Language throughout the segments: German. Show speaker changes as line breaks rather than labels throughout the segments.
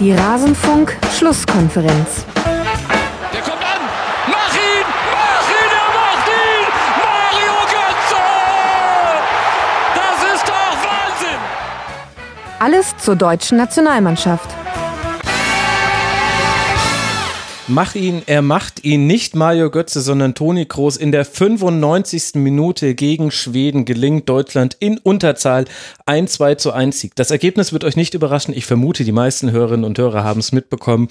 Die Rasenfunk-Schlusskonferenz.
Der kommt an! Mach ihn! Mach ihn! Er macht ihn! Mario Götze! Das ist doch Wahnsinn!
Alles zur deutschen Nationalmannschaft.
Mach ihn, er macht ihn nicht Mario Götze, sondern Toni Kroos in der 95. Minute gegen Schweden gelingt Deutschland in Unterzahl ein 2 zu 1 Sieg. Das Ergebnis wird euch nicht überraschen. Ich vermute, die meisten Hörerinnen und Hörer haben es mitbekommen.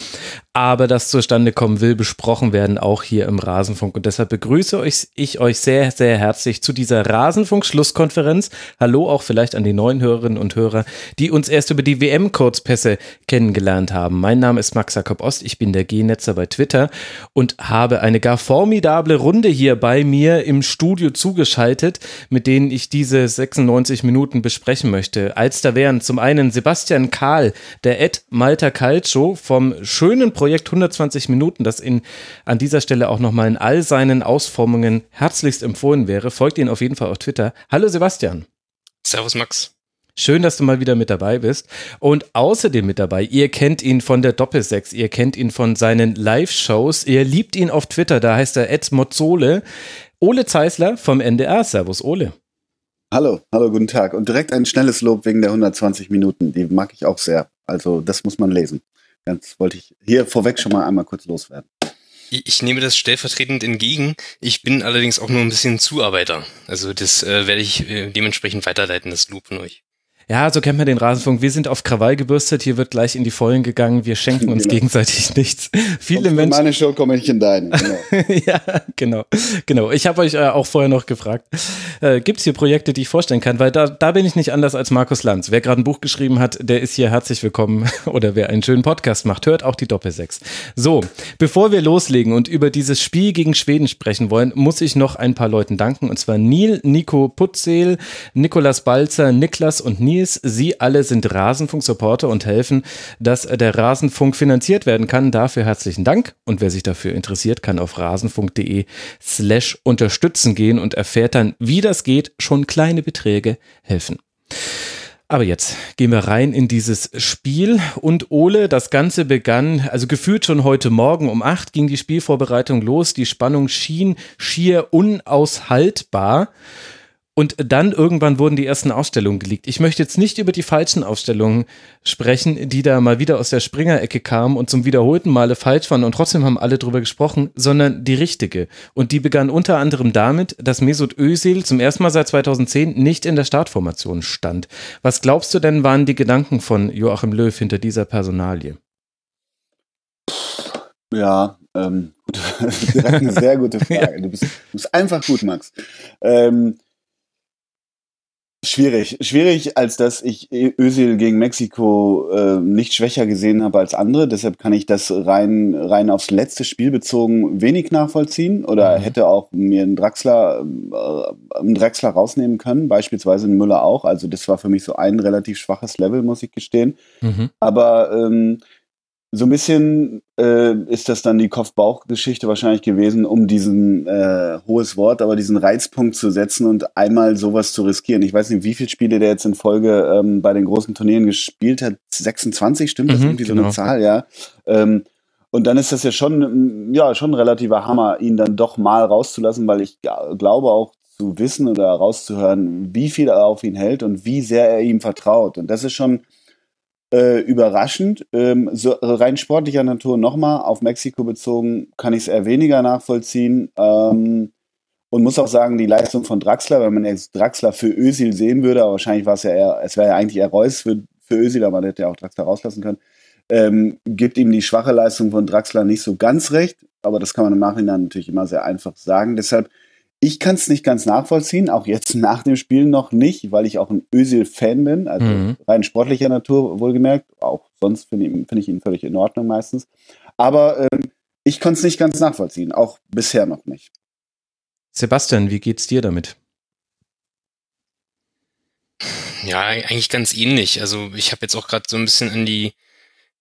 Aber das zustande kommen will, besprochen werden auch hier im Rasenfunk. Und deshalb begrüße euch, ich euch sehr, sehr herzlich zu dieser Rasenfunk-Schlusskonferenz. Hallo auch vielleicht an die neuen Hörerinnen und Hörer, die uns erst über die WM-Kurzpässe kennengelernt haben. Mein Name ist Max Jakob Ost. Ich bin der G-Netzer bei Twitter und habe eine gar formidable Runde hier bei mir im Studio zugeschaltet, mit denen ich diese 96 Minuten besprechen möchte. Als da wären zum einen Sebastian Kahl, der Ed Malta Calcio vom schönen Projekt 120 Minuten, das in, an dieser Stelle auch nochmal in all seinen Ausformungen herzlichst empfohlen wäre. Folgt ihn auf jeden Fall auf Twitter. Hallo Sebastian.
Servus Max.
Schön, dass du mal wieder mit dabei bist. Und außerdem mit dabei, ihr kennt ihn von der Doppelsechs, ihr kennt ihn von seinen Live-Shows, ihr liebt ihn auf Twitter, da heißt er Ed Mozzole. Ole Zeisler vom NDR. Servus, Ole.
Hallo, hallo, guten Tag. Und direkt ein schnelles Lob wegen der 120 Minuten. Die mag ich auch sehr. Also, das muss man lesen. Ganz wollte ich hier vorweg schon mal einmal kurz loswerden.
Ich, nehme das stellvertretend entgegen. Ich bin allerdings auch nur ein bisschen Zuarbeiter. Also das äh, werde ich äh, dementsprechend weiterleiten, das Lob von euch.
Ja, so kennt man den Rasenfunk. Wir sind auf Krawall gebürstet. Hier wird gleich in die Vollen gegangen. Wir schenken uns
Genau.
gegenseitig nichts. Viele Menschen.
meine Show komme ich in deine. Genau.
ja, genau. Genau. Ich habe euch äh, auch vorher noch gefragt, äh, gibt es hier Projekte, die ich vorstellen kann? Weil da, da bin ich nicht anders als Markus Lanz. Wer gerade ein Buch geschrieben hat, der ist hier herzlich willkommen. Oder wer einen schönen Podcast macht, hört auch die Doppelsechs. So, bevor wir loslegen und über dieses Spiel gegen Schweden sprechen wollen, muss ich noch ein paar Leuten danken. Und zwar Neil, Nico Putzel, Nikolas Balzer, Niklas und Nils. Sie alle sind Rasenfunk-Supporter und helfen, dass der Rasenfunk finanziert werden kann. Dafür herzlichen Dank. Und wer sich dafür interessiert, kann auf rasenfunk.de slash unterstützen gehen und erfährt dann, wie das geht. Schon kleine Beträge helfen. Aber jetzt gehen wir rein in dieses Spiel und Ole, das Ganze begann, also gefühlt schon heute Morgen um acht ging die Spielvorbereitung los. Die Spannung schien schier unaushaltbar. Und dann irgendwann wurden die ersten Ausstellungen geleakt. Ich möchte jetzt nicht über die falschen Ausstellungen sprechen, die da mal wieder aus der Springer-Ecke kamen und zum wiederholten Male falsch waren und trotzdem haben alle drüber gesprochen, sondern die richtige. Und die begann unter anderem damit, dass Mesut Özil zum ersten Mal seit 2010 nicht in der Startformation stand. Was glaubst du denn waren die Gedanken von Joachim Löw hinter dieser Personalie?
Ja, ähm, eine sehr gute Frage. Du bist, du bist einfach gut, Max. Ähm, schwierig. Schwierig, als dass ich Özil gegen Mexiko äh, nicht schwächer gesehen habe als andere. Deshalb kann ich das rein, rein aufs letzte Spiel bezogen wenig nachvollziehen oder
Mhm.
hätte auch mir einen Draxler, äh, einen Drexler rausnehmen können, beispielsweise einen Müller auch. Also das war für mich so ein relativ schwaches Level, muss ich gestehen.
Mhm.
Aber ähm, so ein bisschen äh, ist das dann die Kopf-Bauch-Geschichte wahrscheinlich gewesen, um diesen äh, hohes Wort, aber diesen Reizpunkt zu setzen und einmal sowas zu riskieren. Ich weiß nicht, wie viele Spiele der jetzt in Folge ähm, bei den großen Turnieren gespielt hat. 26, stimmt das
Mhm,
irgendwie so
genau.
eine Zahl, ja. Ähm, und dann ist das ja schon, mm, ja, schon ein relativer Hammer, ihn dann doch mal rauszulassen, weil ich glaube auch zu wissen oder rauszuhören, wie viel er auf ihn hält und wie sehr er ihm vertraut. Und das ist schon äh, überraschend. Ähm, so rein sportlicher Natur nochmal auf Mexiko bezogen kann ich es eher weniger nachvollziehen. Ähm, und muss auch sagen, die Leistung von Draxler, wenn man jetzt Draxler für Özil sehen würde, aber wahrscheinlich war es ja eher, es wäre ja eigentlich eher Reus für, für Özil, aber man hätte ja auch Draxler rauslassen können, ähm, gibt ihm die schwache Leistung von Draxler nicht so ganz recht, aber das kann man im Nachhinein natürlich immer sehr einfach sagen. Deshalb, ich kann es nicht ganz nachvollziehen, auch jetzt nach dem Spiel noch nicht, weil ich auch ein Özil-Fan bin, also
Mhm.
rein sportlicher Natur wohlgemerkt. Auch sonst finde ich, find ich ihn völlig in Ordnung meistens. Aber ähm, ich konnte es nicht ganz nachvollziehen, auch bisher noch nicht.
Sebastian, wie geht's dir damit?
Ja, eigentlich ganz ähnlich. Also ich habe jetzt auch gerade so ein bisschen an die,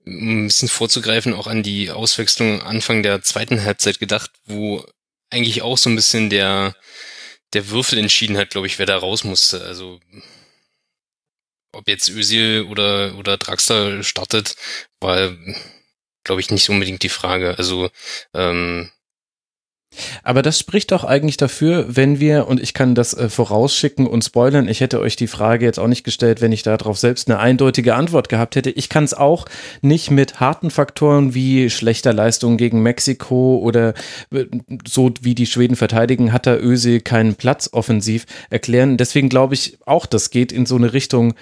um ein bisschen vorzugreifen, auch an die Auswechslung Anfang der zweiten Halbzeit gedacht, wo eigentlich auch so ein bisschen der, der Würfel entschieden hat, glaube ich, wer da raus musste. Also ob jetzt Özil oder, oder Draxler startet, war, glaube ich, nicht unbedingt die Frage. Also ähm,
aber das spricht doch eigentlich dafür, wenn wir, und ich kann das äh, vorausschicken und spoilern, ich hätte euch die Frage jetzt auch nicht gestellt, wenn ich darauf selbst eine eindeutige Antwort gehabt hätte. Ich kann es auch nicht mit harten Faktoren wie schlechter Leistung gegen Mexiko oder äh, so wie die Schweden verteidigen, hat der Öse keinen Platz offensiv erklären. Deswegen glaube ich auch, das geht in so eine Richtung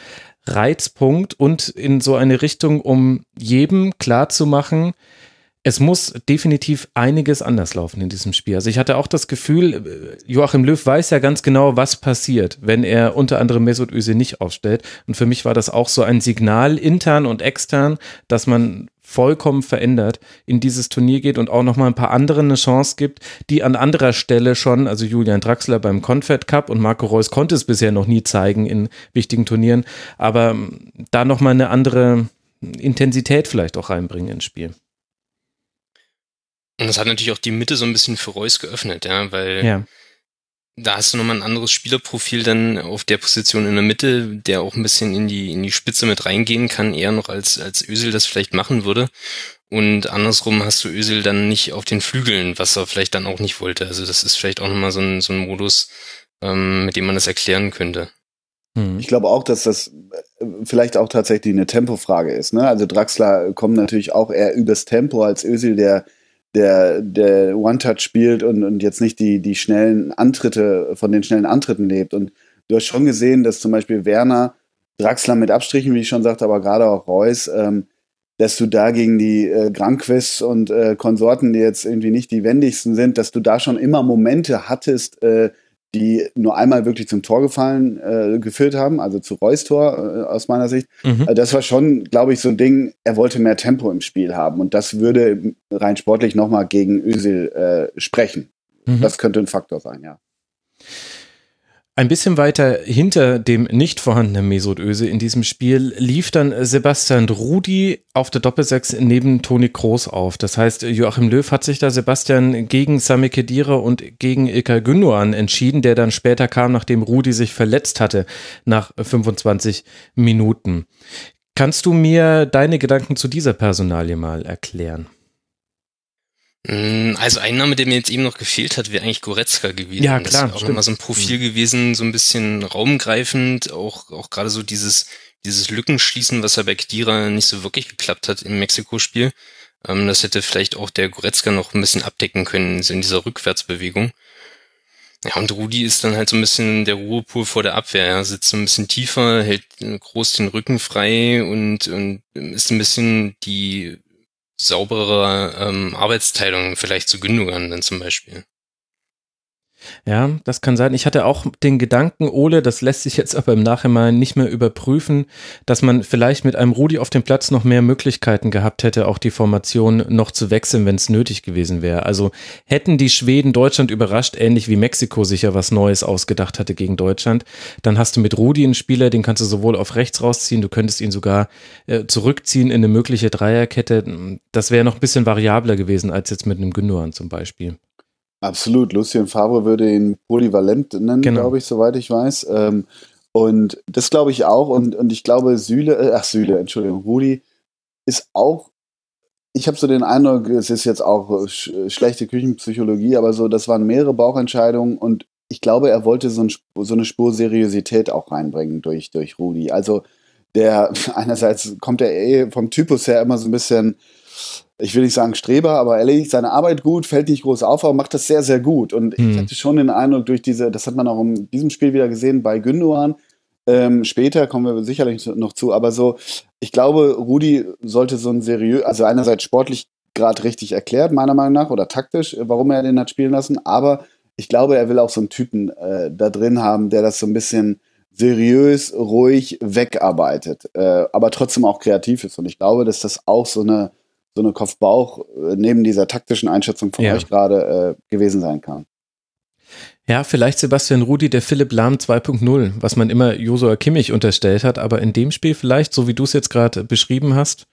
Reizpunkt und in so eine Richtung, um jedem klarzumachen, es muss definitiv einiges anders laufen in diesem Spiel. Also ich hatte auch das Gefühl, äh, Joachim Löw weiß ja ganz genau, was passiert, wenn er unter anderem Mesut Özil nicht aufstellt. Und für mich war das auch so ein Signal intern und extern, dass man vollkommen verändert in dieses Turnier geht und auch noch mal ein paar anderen eine Chance gibt, die an anderer Stelle schon, also Julian Draxler beim Confed Cup und Marco Reus konnte es bisher noch nie zeigen in wichtigen Turnieren, aber ähm, da noch mal eine andere Intensität vielleicht auch reinbringen ins Spiel.
Und das hat natürlich auch die Mitte so ein bisschen für Reus geöffnet, ja, weil ja. da hast du nochmal ein anderes Spielerprofil dann auf der Position in der Mitte, der auch ein bisschen in die, in die Spitze mit reingehen kann, eher noch als, als Ösel das vielleicht machen würde. Und andersrum hast du Ösel dann nicht auf den Flügeln, was er vielleicht dann auch nicht wollte. Also das ist vielleicht auch nochmal so ein, so ein Modus, ähm, mit dem man das erklären könnte.
Hm. Ich glaube auch, dass das äh, vielleicht auch tatsächlich eine Tempofrage ist. Ne? Also Draxler kommt natürlich auch eher übers Tempo als Ösel, der der, der One-Touch spielt und, und jetzt nicht die, die schnellen Antritte, von den schnellen Antritten lebt. Und du hast schon gesehen, dass zum Beispiel Werner, Draxler mit Abstrichen, wie ich schon sagte, aber gerade auch Reus, ähm, dass du da gegen die äh, Granquist und äh, Konsorten, die jetzt irgendwie nicht die wendigsten sind, dass du da schon immer Momente hattest, äh, die nur einmal wirklich zum Tor gefallen äh, geführt haben, also zu Reus Tor äh, aus meiner Sicht. Mhm. Also das war schon, glaube ich, so ein Ding, er wollte mehr Tempo im Spiel haben und das würde rein sportlich nochmal gegen Özil äh, sprechen. Mhm. Das könnte ein Faktor sein, ja.
Ein bisschen weiter hinter dem nicht vorhandenen Mesut Öse in diesem Spiel lief dann Sebastian Rudi auf der Doppelsechs neben Toni Kroos auf. Das heißt, Joachim Löw hat sich da Sebastian gegen Sami Khedira und gegen Ilkay Gündoğan entschieden, der dann später kam, nachdem Rudi sich verletzt hatte nach 25 Minuten. Kannst du mir deine Gedanken zu dieser Personalie mal erklären?
Mm, also ein Name, der mir jetzt eben noch gefehlt hat, wäre eigentlich Goretzka gewesen.
Ja, klar.
Das wäre auch immer so ein Profil mhm. gewesen, so ein bisschen raumgreifend, auch, auch gerade so dieses, dieses Lückenschließen, was ja bei Kdira nicht so wirklich geklappt hat im Mexiko-Spiel. Ähm, das hätte vielleicht auch der Goretzka noch ein bisschen abdecken können, in dieser Rückwärtsbewegung. Ja, und Rudi ist dann halt so ein bisschen der Ruhepol vor der Abwehr. Er sitzt so ein bisschen tiefer, hält groß den Rücken frei und, und ist ein bisschen die saubere ähm, Arbeitsteilung vielleicht zu Gündogan dann zum Beispiel.
Ja, das kann sein. Ich hatte auch den Gedanken, Ole, das lässt sich jetzt aber im Nachhinein nicht mehr überprüfen, dass man vielleicht mit einem Rudi auf dem Platz noch mehr Möglichkeiten gehabt hätte, auch die Formation noch zu wechseln, wenn es nötig gewesen wäre. Also hätten die Schweden Deutschland überrascht, ähnlich wie Mexiko sich ja was Neues ausgedacht hatte gegen Deutschland, dann hast du mit Rudi einen Spieler, den kannst du sowohl auf rechts rausziehen, du könntest ihn sogar äh, zurückziehen in eine mögliche Dreierkette. Das wäre noch ein bisschen variabler gewesen als jetzt mit einem Gündogan zum Beispiel.
Absolut. Lucien Favre würde ihn polyvalent nennen, genau. glaube ich, soweit ich weiß. Ähm, und das glaube ich auch. Und, und ich glaube, Süle, äh, ach Süle, Entschuldigung, Rudi ist auch, ich habe so den Eindruck, es ist jetzt auch sch schlechte Küchenpsychologie, aber so, das waren mehrere Bauchentscheidungen und ich glaube, er wollte so, ein, so eine Spur Seriosität auch reinbringen durch, durch Rudi. Also der, einerseits kommt er eh vom Typus her immer so ein bisschen, ich will nicht sagen Streber, aber erledigt seine Arbeit gut, fällt nicht groß auf, aber macht das sehr, sehr gut. Und mhm. ich hatte schon den Eindruck, durch diese, das hat man auch in diesem Spiel wieder gesehen bei Gündogan, ähm, später kommen wir sicherlich noch zu, aber so, ich glaube, Rudi sollte so ein seriös, also einerseits sportlich gerade richtig erklärt, meiner Meinung nach, oder taktisch, warum er den hat spielen lassen, aber ich glaube, er will auch so einen Typen äh, da drin haben, der das so ein bisschen seriös, ruhig wegarbeitet, äh, aber trotzdem auch kreativ ist. Und ich glaube, dass das auch so eine so eine Kopf-Bauch äh, neben dieser taktischen Einschätzung von ja. euch gerade äh, gewesen sein kann.
Ja, vielleicht Sebastian Rudi, der Philipp Lahm 2.0, was man immer Josua Kimmich unterstellt hat, aber in dem Spiel vielleicht, so wie du es jetzt gerade beschrieben hast,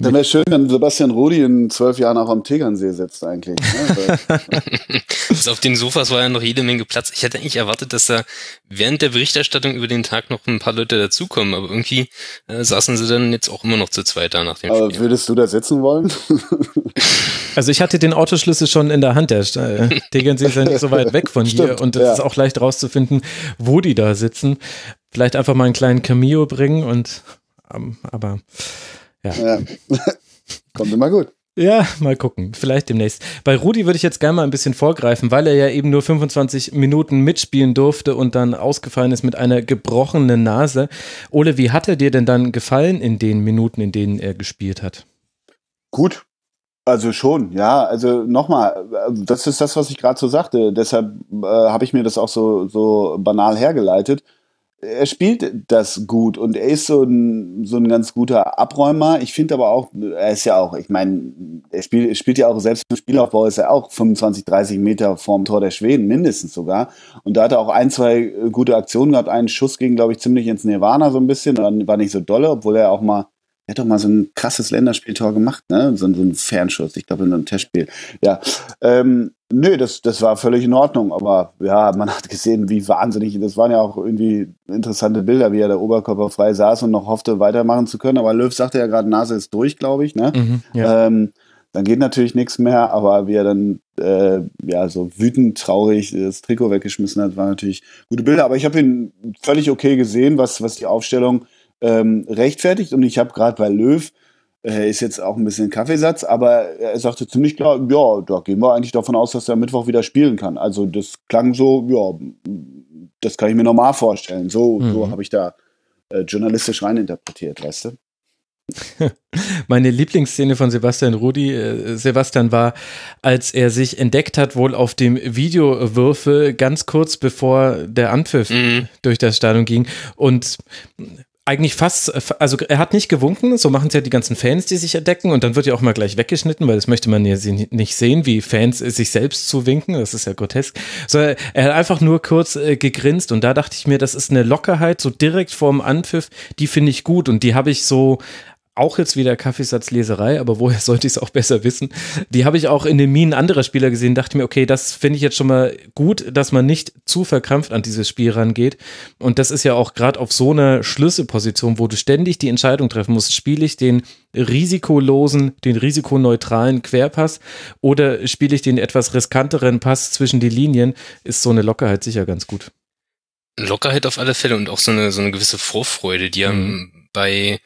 Dann wäre schön, wenn Sebastian Rudi in zwölf Jahren auch am Tegernsee sitzt eigentlich. Ne?
also auf den Sofas war ja noch jede Menge Platz. Ich hätte eigentlich erwartet, dass da während der Berichterstattung über den Tag noch ein paar Leute dazukommen, aber irgendwie äh, saßen sie dann jetzt auch immer noch zu zweit da nach dem
aber
Spiel.
würdest du da sitzen wollen?
Also ich hatte den Autoschlüssel schon in der Hand. Der äh, Tegernsee ist ja nicht so weit weg von hier
Stimmt,
und es
ja.
ist auch leicht rauszufinden, wo die da sitzen. Vielleicht einfach mal einen kleinen Cameo bringen und ähm, aber
ja. Kommt immer gut.
Ja, mal gucken. Vielleicht demnächst. Bei Rudi würde ich jetzt gerne mal ein bisschen vorgreifen, weil er ja eben nur 25 Minuten mitspielen durfte und dann ausgefallen ist mit einer gebrochenen Nase. Ole, wie hat er dir denn dann gefallen in den Minuten, in denen er gespielt hat?
Gut. Also schon, ja. Also nochmal, das ist das, was ich gerade so sagte. Deshalb äh, habe ich mir das auch so, so banal hergeleitet. Er spielt das gut und er ist so ein, so ein ganz guter Abräumer. Ich finde aber auch, er ist ja auch, ich meine, er spielt, spielt ja auch selbst im Spielaufbau ist er auch 25, 30 Meter vorm Tor der Schweden, mindestens sogar. Und da hat er auch ein, zwei äh, gute Aktionen gehabt. Einen Schuss ging, glaube ich, ziemlich ins Nirvana so ein bisschen. War nicht so dolle, obwohl er auch mal er hat doch mal so ein krasses Länderspieltor gemacht, ne? So, so ein Fernschuss, ich glaube in so einem Testspiel. Ja, ähm, nö, das, das war völlig in Ordnung, aber ja, man hat gesehen, wie wahnsinnig, das waren ja auch irgendwie interessante Bilder, wie er der Oberkörper frei saß und noch hoffte, weitermachen zu können. Aber Löw sagte ja gerade, Nase ist durch, glaube ich, ne?
Mhm, ja.
Ähm, dann geht natürlich nichts mehr, aber wie er dann äh, ja so wütend, traurig das Trikot weggeschmissen hat, waren natürlich gute Bilder. Aber ich habe ihn völlig okay gesehen, was, was die Aufstellung ähm, rechtfertigt. Und ich habe gerade bei Löw, äh, ist jetzt auch ein bisschen Kaffeesatz, aber er sagte ziemlich klar, ja, da gehen wir eigentlich davon aus, dass er am Mittwoch wieder spielen kann. Also das klang so, ja, das kann ich mir normal vorstellen. So,
Mhm.
so habe ich da äh, journalistisch reininterpretiert, weißt du?
Meine Lieblingsszene von Sebastian Rudi, äh, Sebastian war, als er sich entdeckt hat, wohl auf dem Videowürfel, ganz kurz bevor der Anpfiff
Mhm.
durch das Stadion ging und eigentlich fast, also er hat nicht gewunken, so machen es ja die ganzen Fans, die sich entdecken und dann wird ja auch mal gleich weggeschnitten, weil das möchte man ja nicht sehen, wie Fans sich selbst zuwinken, das ist ja grotesk. So, er hat einfach nur kurz äh, gegrinst und da dachte ich mir, das ist eine Lockerheit, so direkt vorm Anpfiff, die finde ich gut und die habe ich so auch jetzt wieder Kaffeesatzleserei, aber woher sollte ich es auch besser wissen? Die habe ich auch in den Minen anderer Spieler gesehen, dachte mir, okay, das finde ich jetzt schon mal gut, dass man nicht zu verkrampft an dieses Spiel rangeht. Und das ist ja auch gerade auf so einer Schlüsselposition, wo du ständig die Entscheidung treffen musst, spiele ich den risikolosen, den risikoneutralen Querpass oder spiele ich den etwas riskanteren Pass zwischen die Linien, ist so eine Lockerheit sicher ganz gut.
Lockerheit auf alle Fälle und auch so eine, so eine gewisse Vorfreude, die
Mhm.
ja bei,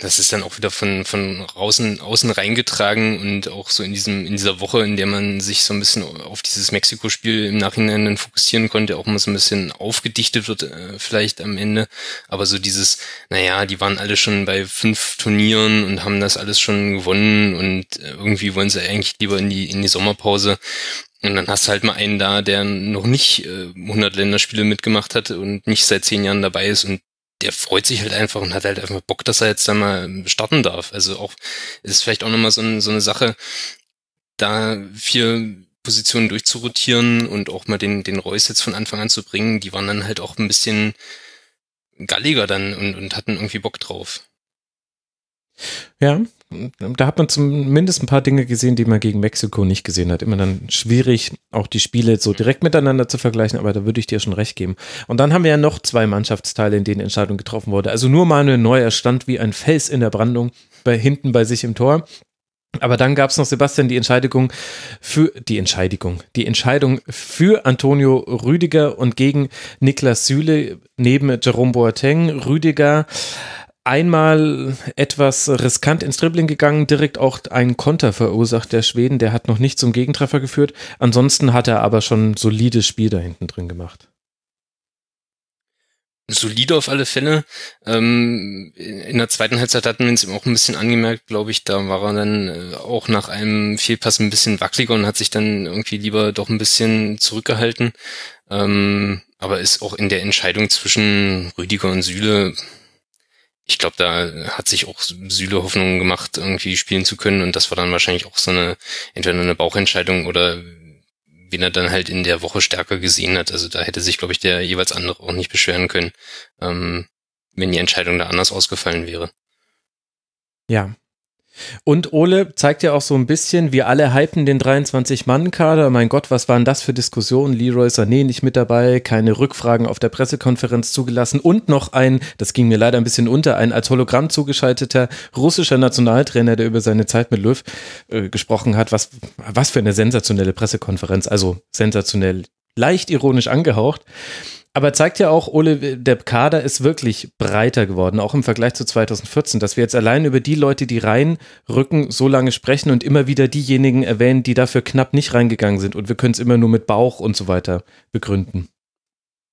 das ist dann auch wieder von, von außen, außen reingetragen und auch so in diesem, in dieser Woche, in der man sich so ein bisschen auf dieses Mexiko-Spiel im Nachhinein dann fokussieren konnte, auch mal so ein bisschen aufgedichtet wird, äh, vielleicht am Ende. Aber so dieses, naja, die waren alle schon bei fünf Turnieren und haben das alles schon gewonnen und äh, irgendwie wollen sie eigentlich lieber in die, in die Sommerpause. Und dann hast du halt mal einen da, der noch nicht äh, 100 Länderspiele mitgemacht hat und nicht seit zehn Jahren dabei ist und der freut sich halt einfach und hat halt einfach Bock, dass er jetzt da mal starten darf. Also auch, ist vielleicht auch nochmal so, ein, so eine Sache, da vier Positionen durchzurotieren und auch mal den, den Reus jetzt von Anfang an zu bringen, die waren dann halt auch ein bisschen galliger dann und, und hatten irgendwie Bock drauf.
Ja, da hat man zumindest ein paar Dinge gesehen, die man gegen Mexiko nicht gesehen hat. Immer dann schwierig, auch die Spiele so direkt miteinander zu vergleichen, aber da würde ich dir schon recht geben. Und dann haben wir ja noch zwei Mannschaftsteile, in denen Entscheidung getroffen wurde. Also nur Manuel Neuer stand wie ein Fels in der Brandung bei hinten bei sich im Tor. Aber dann gab es noch, Sebastian, die Entscheidung für die Entscheidung, die Entscheidung für Antonio Rüdiger und gegen Niklas Süle neben Jerome Boateng. Rüdiger einmal etwas riskant ins Dribbling gegangen, direkt auch einen Konter verursacht der Schweden, der hat noch nicht zum Gegentreffer geführt. Ansonsten hat er aber schon ein solides Spiel da hinten drin gemacht.
Solide auf alle Fälle. Ähm, in der zweiten Halbzeit hatten wir uns ihm auch ein bisschen angemerkt, glaube ich. Da war er dann äh, auch nach einem Fehlpass ein bisschen wackeliger und hat sich dann irgendwie lieber doch ein bisschen zurückgehalten. Ähm, aber ist auch in der Entscheidung zwischen Rüdiger und Süle ich glaube, da hat sich auch Süle Hoffnung gemacht, irgendwie spielen zu können. Und das war dann wahrscheinlich auch so eine, entweder eine Bauchentscheidung oder wen er dann halt in der Woche stärker gesehen hat. Also da hätte sich, glaube ich, der jeweils andere auch nicht beschweren können, ähm, wenn die Entscheidung da anders ausgefallen wäre.
Ja. Und Ole zeigt ja auch so ein bisschen, wir alle hypen den 23-Mann-Kader. Mein Gott, was waren das für Diskussionen? Leroy Sané nicht mit dabei, keine Rückfragen auf der Pressekonferenz zugelassen und noch ein, das ging mir leider ein bisschen unter, ein als Hologramm zugeschalteter russischer Nationaltrainer, der über seine Zeit mit Löw äh, gesprochen hat. Was, was für eine sensationelle Pressekonferenz, also sensationell, leicht ironisch angehaucht. Aber zeigt ja auch, Ole, der Kader ist wirklich breiter geworden, auch im Vergleich zu 2014, dass wir jetzt allein über die Leute, die reinrücken, so lange sprechen und immer wieder diejenigen erwähnen, die dafür knapp nicht reingegangen sind. Und wir können es immer nur mit Bauch und so weiter begründen.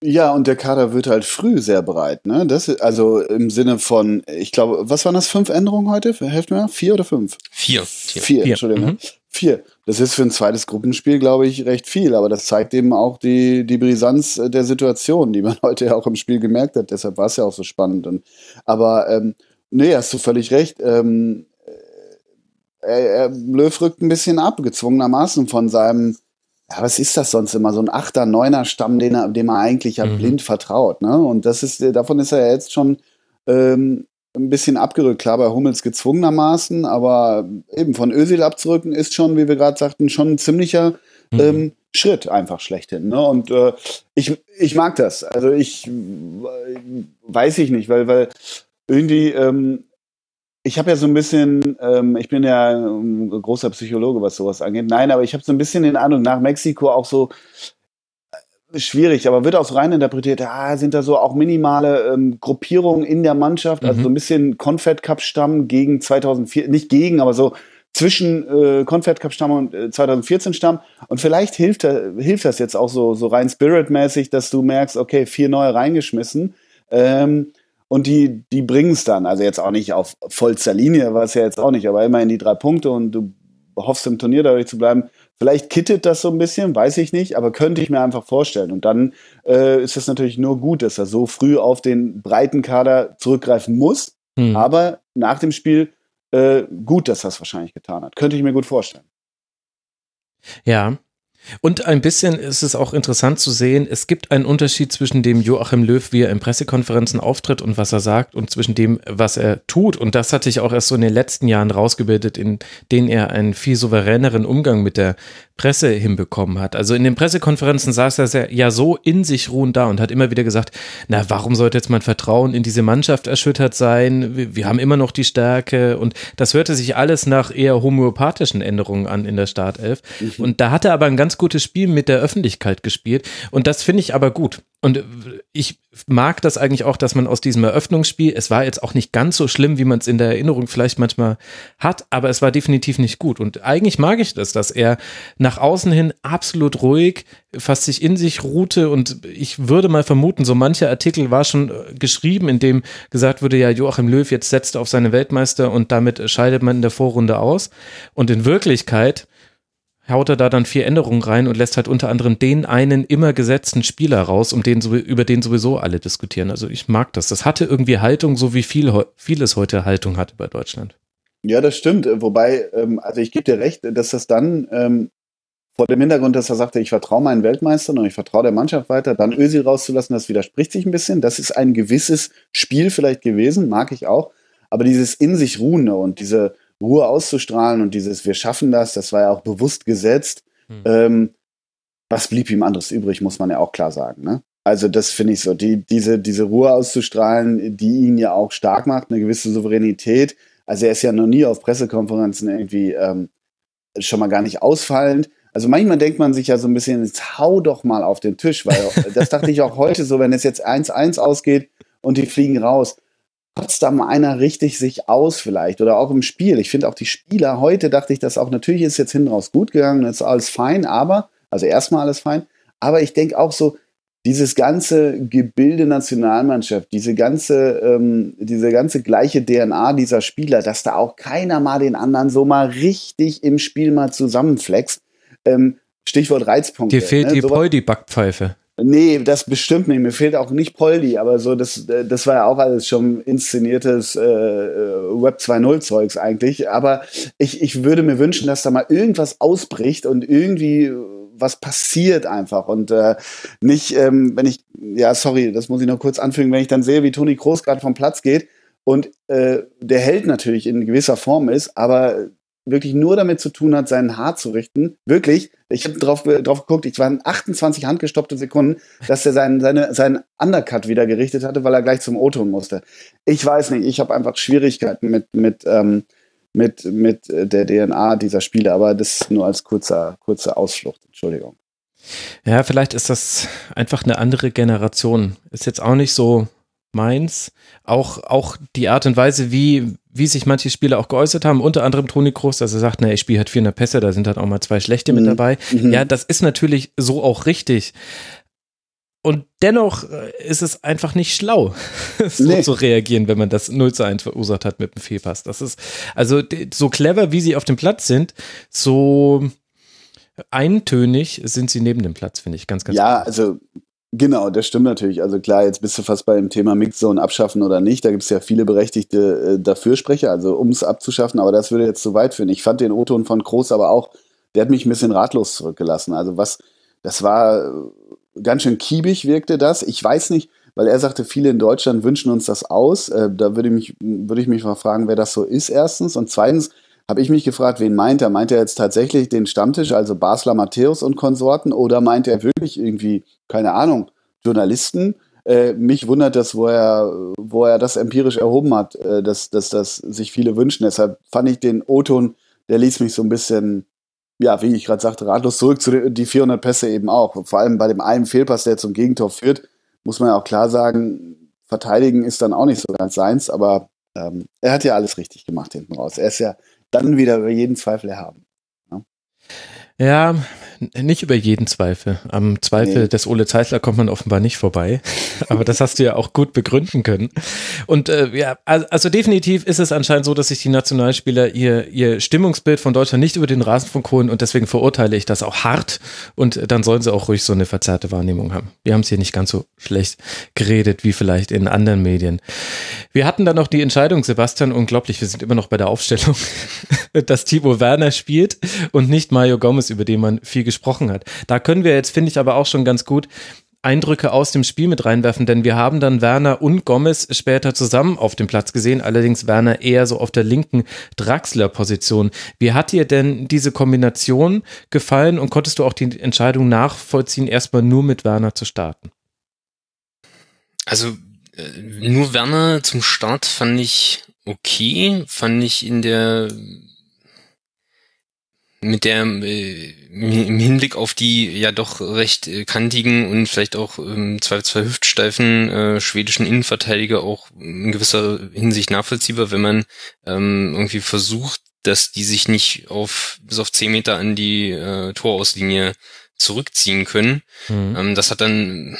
Ja, und der Kader wird halt früh sehr breit, ne? Das ist also im Sinne von, ich glaube, was waren das? Fünf Änderungen heute? Helft mir? Vier oder fünf?
Vier.
Vier, Vier Entschuldigung. Mhm. Vier. Das ist für ein zweites Gruppenspiel, glaube ich, recht viel, aber das zeigt eben auch die, die Brisanz der Situation, die man heute ja auch im Spiel gemerkt hat. Deshalb war es ja auch so spannend. Und, aber ähm, nee, hast du völlig recht. Ähm, er, er, Löw rückt ein bisschen ab, gezwungenermaßen von seinem ja, was ist das sonst immer? So ein Achter, Neuner Stamm, den er, dem er eigentlich ja mhm. blind vertraut. Ne? Und das ist, davon ist er ja jetzt schon ähm, ein bisschen abgerückt. Klar, bei Hummels gezwungenermaßen, aber eben von Özil abzurücken ist schon, wie wir gerade sagten, schon ein ziemlicher mhm. ähm, Schritt einfach schlechthin. Ne? Und äh, ich, ich mag das. Also ich weiß ich nicht, weil, weil irgendwie ähm, ich habe ja so ein bisschen, ähm, ich bin ja ein großer Psychologe, was sowas angeht. Nein, aber ich habe so ein bisschen den Eindruck, nach Mexiko auch so äh, schwierig, aber wird auch so rein interpretiert, ah, sind da so auch minimale ähm, Gruppierungen in der Mannschaft, also mhm. so ein bisschen Confed Cup Stamm gegen 2004, nicht gegen, aber so zwischen äh, Confed Cup Stamm und äh, 2014 Stamm und vielleicht hilft, hilft das jetzt auch so so rein Spirit-mäßig, dass du merkst, okay, vier neue reingeschmissen. Ähm, und die, die bringen es dann. Also jetzt auch nicht auf vollster Linie, war es ja jetzt auch nicht, aber immerhin die drei Punkte und du hoffst im Turnier dadurch zu bleiben. Vielleicht kittet das so ein bisschen, weiß ich nicht, aber könnte ich mir einfach vorstellen. Und dann äh, ist es natürlich nur gut, dass er so früh auf den breiten Kader zurückgreifen muss. Hm. Aber nach dem Spiel äh, gut, dass er es wahrscheinlich getan hat. Könnte ich mir gut vorstellen.
Ja, und ein bisschen ist es auch interessant zu sehen, es gibt einen Unterschied zwischen dem Joachim Löw, wie er in Pressekonferenzen auftritt und was er sagt und zwischen dem, was er tut. Und das hat sich auch erst so in den letzten Jahren rausgebildet, in denen er einen viel souveräneren Umgang mit der Presse hinbekommen hat. Also in den Pressekonferenzen saß er ja so in sich ruhend da und hat immer wieder gesagt, na, warum sollte jetzt mein Vertrauen in diese Mannschaft erschüttert sein? Wir, wir haben immer noch die Stärke und das hörte sich alles nach eher homöopathischen Änderungen an in der Startelf. Mhm. Und da hat er aber ein ganz gutes Spiel mit der Öffentlichkeit gespielt und das finde ich aber gut. Und ich mag das eigentlich auch, dass man aus diesem Eröffnungsspiel, es war jetzt auch nicht ganz so schlimm, wie man es in der Erinnerung vielleicht manchmal hat, aber es war definitiv nicht gut. Und eigentlich mag ich das, dass er nach außen hin absolut ruhig, fast sich in sich ruhte. Und ich würde mal vermuten, so mancher Artikel war schon geschrieben, in dem gesagt wurde, ja, Joachim Löw jetzt setzt auf seine Weltmeister und damit scheidet man in der Vorrunde aus. Und in Wirklichkeit haut er da dann vier Änderungen rein und lässt halt unter anderem den einen immer gesetzten Spieler raus, um den, über den sowieso alle diskutieren. Also ich mag das. Das hatte irgendwie Haltung, so wie viel, vieles heute Haltung hatte bei Deutschland.
Ja, das stimmt. Wobei, ähm, also ich gebe dir recht, dass das dann ähm, vor dem Hintergrund, dass er sagte, ich vertraue meinen Weltmeistern und ich vertraue der Mannschaft weiter, dann Ösi rauszulassen, das widerspricht sich ein bisschen. Das ist ein gewisses Spiel vielleicht gewesen, mag ich auch. Aber dieses in sich ruhende und diese Ruhe auszustrahlen und dieses Wir schaffen das, das war ja auch bewusst gesetzt. Hm. Ähm, was blieb ihm anderes übrig, muss man ja auch klar sagen. Ne? Also das finde ich so, die, diese, diese Ruhe auszustrahlen, die ihn ja auch stark macht, eine gewisse Souveränität. Also er ist ja noch nie auf Pressekonferenzen irgendwie ähm, schon mal gar nicht ausfallend. Also manchmal denkt man sich ja so ein bisschen, jetzt hau doch mal auf den Tisch, weil das dachte ich auch heute so, wenn es jetzt 1-1 ausgeht und die fliegen raus kotzt da mal einer richtig sich aus vielleicht oder auch im Spiel. Ich finde auch die Spieler, heute dachte ich das auch, natürlich ist jetzt hinten raus gut gegangen, ist alles fein, aber, also erstmal alles fein, aber ich denke auch so, dieses ganze Gebilde Nationalmannschaft, diese ganze, ähm, diese ganze gleiche DNA dieser Spieler, dass da auch keiner mal den anderen so mal richtig im Spiel mal zusammenflext. Ähm, Stichwort Reizpunkte.
Dir fehlt ne? die Poldi-Backpfeife.
Nee, das bestimmt nicht. Mir fehlt auch nicht Poldi, aber so, das, das war ja auch alles schon inszeniertes äh, äh Web 2.0 Zeugs eigentlich. Aber ich, ich würde mir wünschen, dass da mal irgendwas ausbricht und irgendwie was passiert einfach. Und äh, nicht, ähm, wenn ich, ja, sorry, das muss ich noch kurz anfügen, wenn ich dann sehe, wie Toni Kroos gerade vom Platz geht und äh, der Held natürlich in gewisser Form ist, aber wirklich nur damit zu tun hat, sein Haar zu richten. Wirklich, ich habe drauf, drauf geguckt, ich waren 28 handgestoppte Sekunden, dass er seinen, seine, seinen Undercut wieder gerichtet hatte, weil er gleich zum O-Ton musste. Ich weiß nicht, ich habe einfach Schwierigkeiten mit, mit, ähm, mit, mit der DNA dieser Spiele, aber das nur als kurzer, kurze Ausflucht, Entschuldigung.
Ja, vielleicht ist das einfach eine andere Generation. Ist jetzt auch nicht so meins. Auch, auch die Art und Weise, wie, wie sich manche Spieler auch geäußert haben, unter anderem Toni Kroos, dass er sagt, na, ich spiele halt 400 Pässe, da sind halt auch mal zwei schlechte mhm. mit dabei. Mhm. Ja, das ist natürlich so auch richtig. Und dennoch äh, ist es einfach nicht schlau, so nee. zu reagieren, wenn man das 0 zu 1 verursacht hat mit dem Fehlpass. Das ist, also so clever, wie sie auf dem Platz sind, so eintönig sind sie neben dem Platz, finde ich ganz, ganz
Ja, gut. also Genau, das stimmt natürlich. Also klar, jetzt bist du fast beim Thema Mixzone abschaffen oder nicht. Da gibt es ja viele berechtigte äh, Dafürsprecher, also um es abzuschaffen, aber das würde jetzt zu weit führen. Ich fand den O-Ton von Groß aber auch, der hat mich ein bisschen ratlos zurückgelassen. Also was, das war äh, ganz schön kiebig wirkte das. Ich weiß nicht, weil er sagte, viele in Deutschland wünschen uns das aus. Äh, da würde, mich, würde ich mich mal fragen, wer das so ist erstens. Und zweitens, habe ich mich gefragt, wen meint er? Meint er jetzt tatsächlich den Stammtisch, also Basler Matthäus und Konsorten, oder meint er wirklich irgendwie, keine Ahnung, Journalisten? Äh, mich wundert das, wo er, wo er das empirisch erhoben hat, äh, dass, dass das sich viele wünschen. Deshalb fand ich den O-Ton, der ließ mich so ein bisschen, ja, wie ich gerade sagte, ratlos zurück zu den die 400 Pässe eben auch. Vor allem bei dem einen Fehlpass, der zum Gegentor führt, muss man ja auch klar sagen, verteidigen ist dann auch nicht so ganz seins, aber ähm, er hat ja alles richtig gemacht hinten raus. Er ist ja dann wieder über jeden Zweifel erhaben.
Ja, ja nicht über jeden Zweifel. Am Zweifel nee. des Ole Zeisler kommt man offenbar nicht vorbei. Aber das hast du ja auch gut begründen können. Und äh, ja, also definitiv ist es anscheinend so, dass sich die Nationalspieler ihr, ihr Stimmungsbild von Deutschland nicht über den Rasenfunk holen und deswegen verurteile ich das auch hart. Und dann sollen sie auch ruhig so eine verzerrte Wahrnehmung haben. Wir haben es hier nicht ganz so schlecht geredet wie vielleicht in anderen Medien. Wir hatten dann noch die Entscheidung, Sebastian, unglaublich, wir sind immer noch bei der Aufstellung, dass Thibaut Werner spielt und nicht Mario Gomez, über den man viel gesprochen hat. Da können wir jetzt, finde ich, aber auch schon ganz gut Eindrücke aus dem Spiel mit reinwerfen, denn wir haben dann Werner und Gomez später zusammen auf dem Platz gesehen, allerdings Werner eher so auf der linken Draxler-Position. Wie hat dir denn diese Kombination gefallen und konntest du auch die Entscheidung nachvollziehen, erstmal nur mit Werner zu starten?
Also äh, nur Werner zum Start fand ich okay, fand ich in der mit der äh, im Hinblick auf die ja doch recht äh, kantigen und vielleicht auch ähm, zwei, zwei hüftsteifen äh, schwedischen Innenverteidiger auch in gewisser Hinsicht nachvollziehbar, wenn man ähm, irgendwie versucht, dass die sich nicht auf bis auf zehn Meter an die äh, Torauslinie zurückziehen können. Mhm. Ähm, das hat dann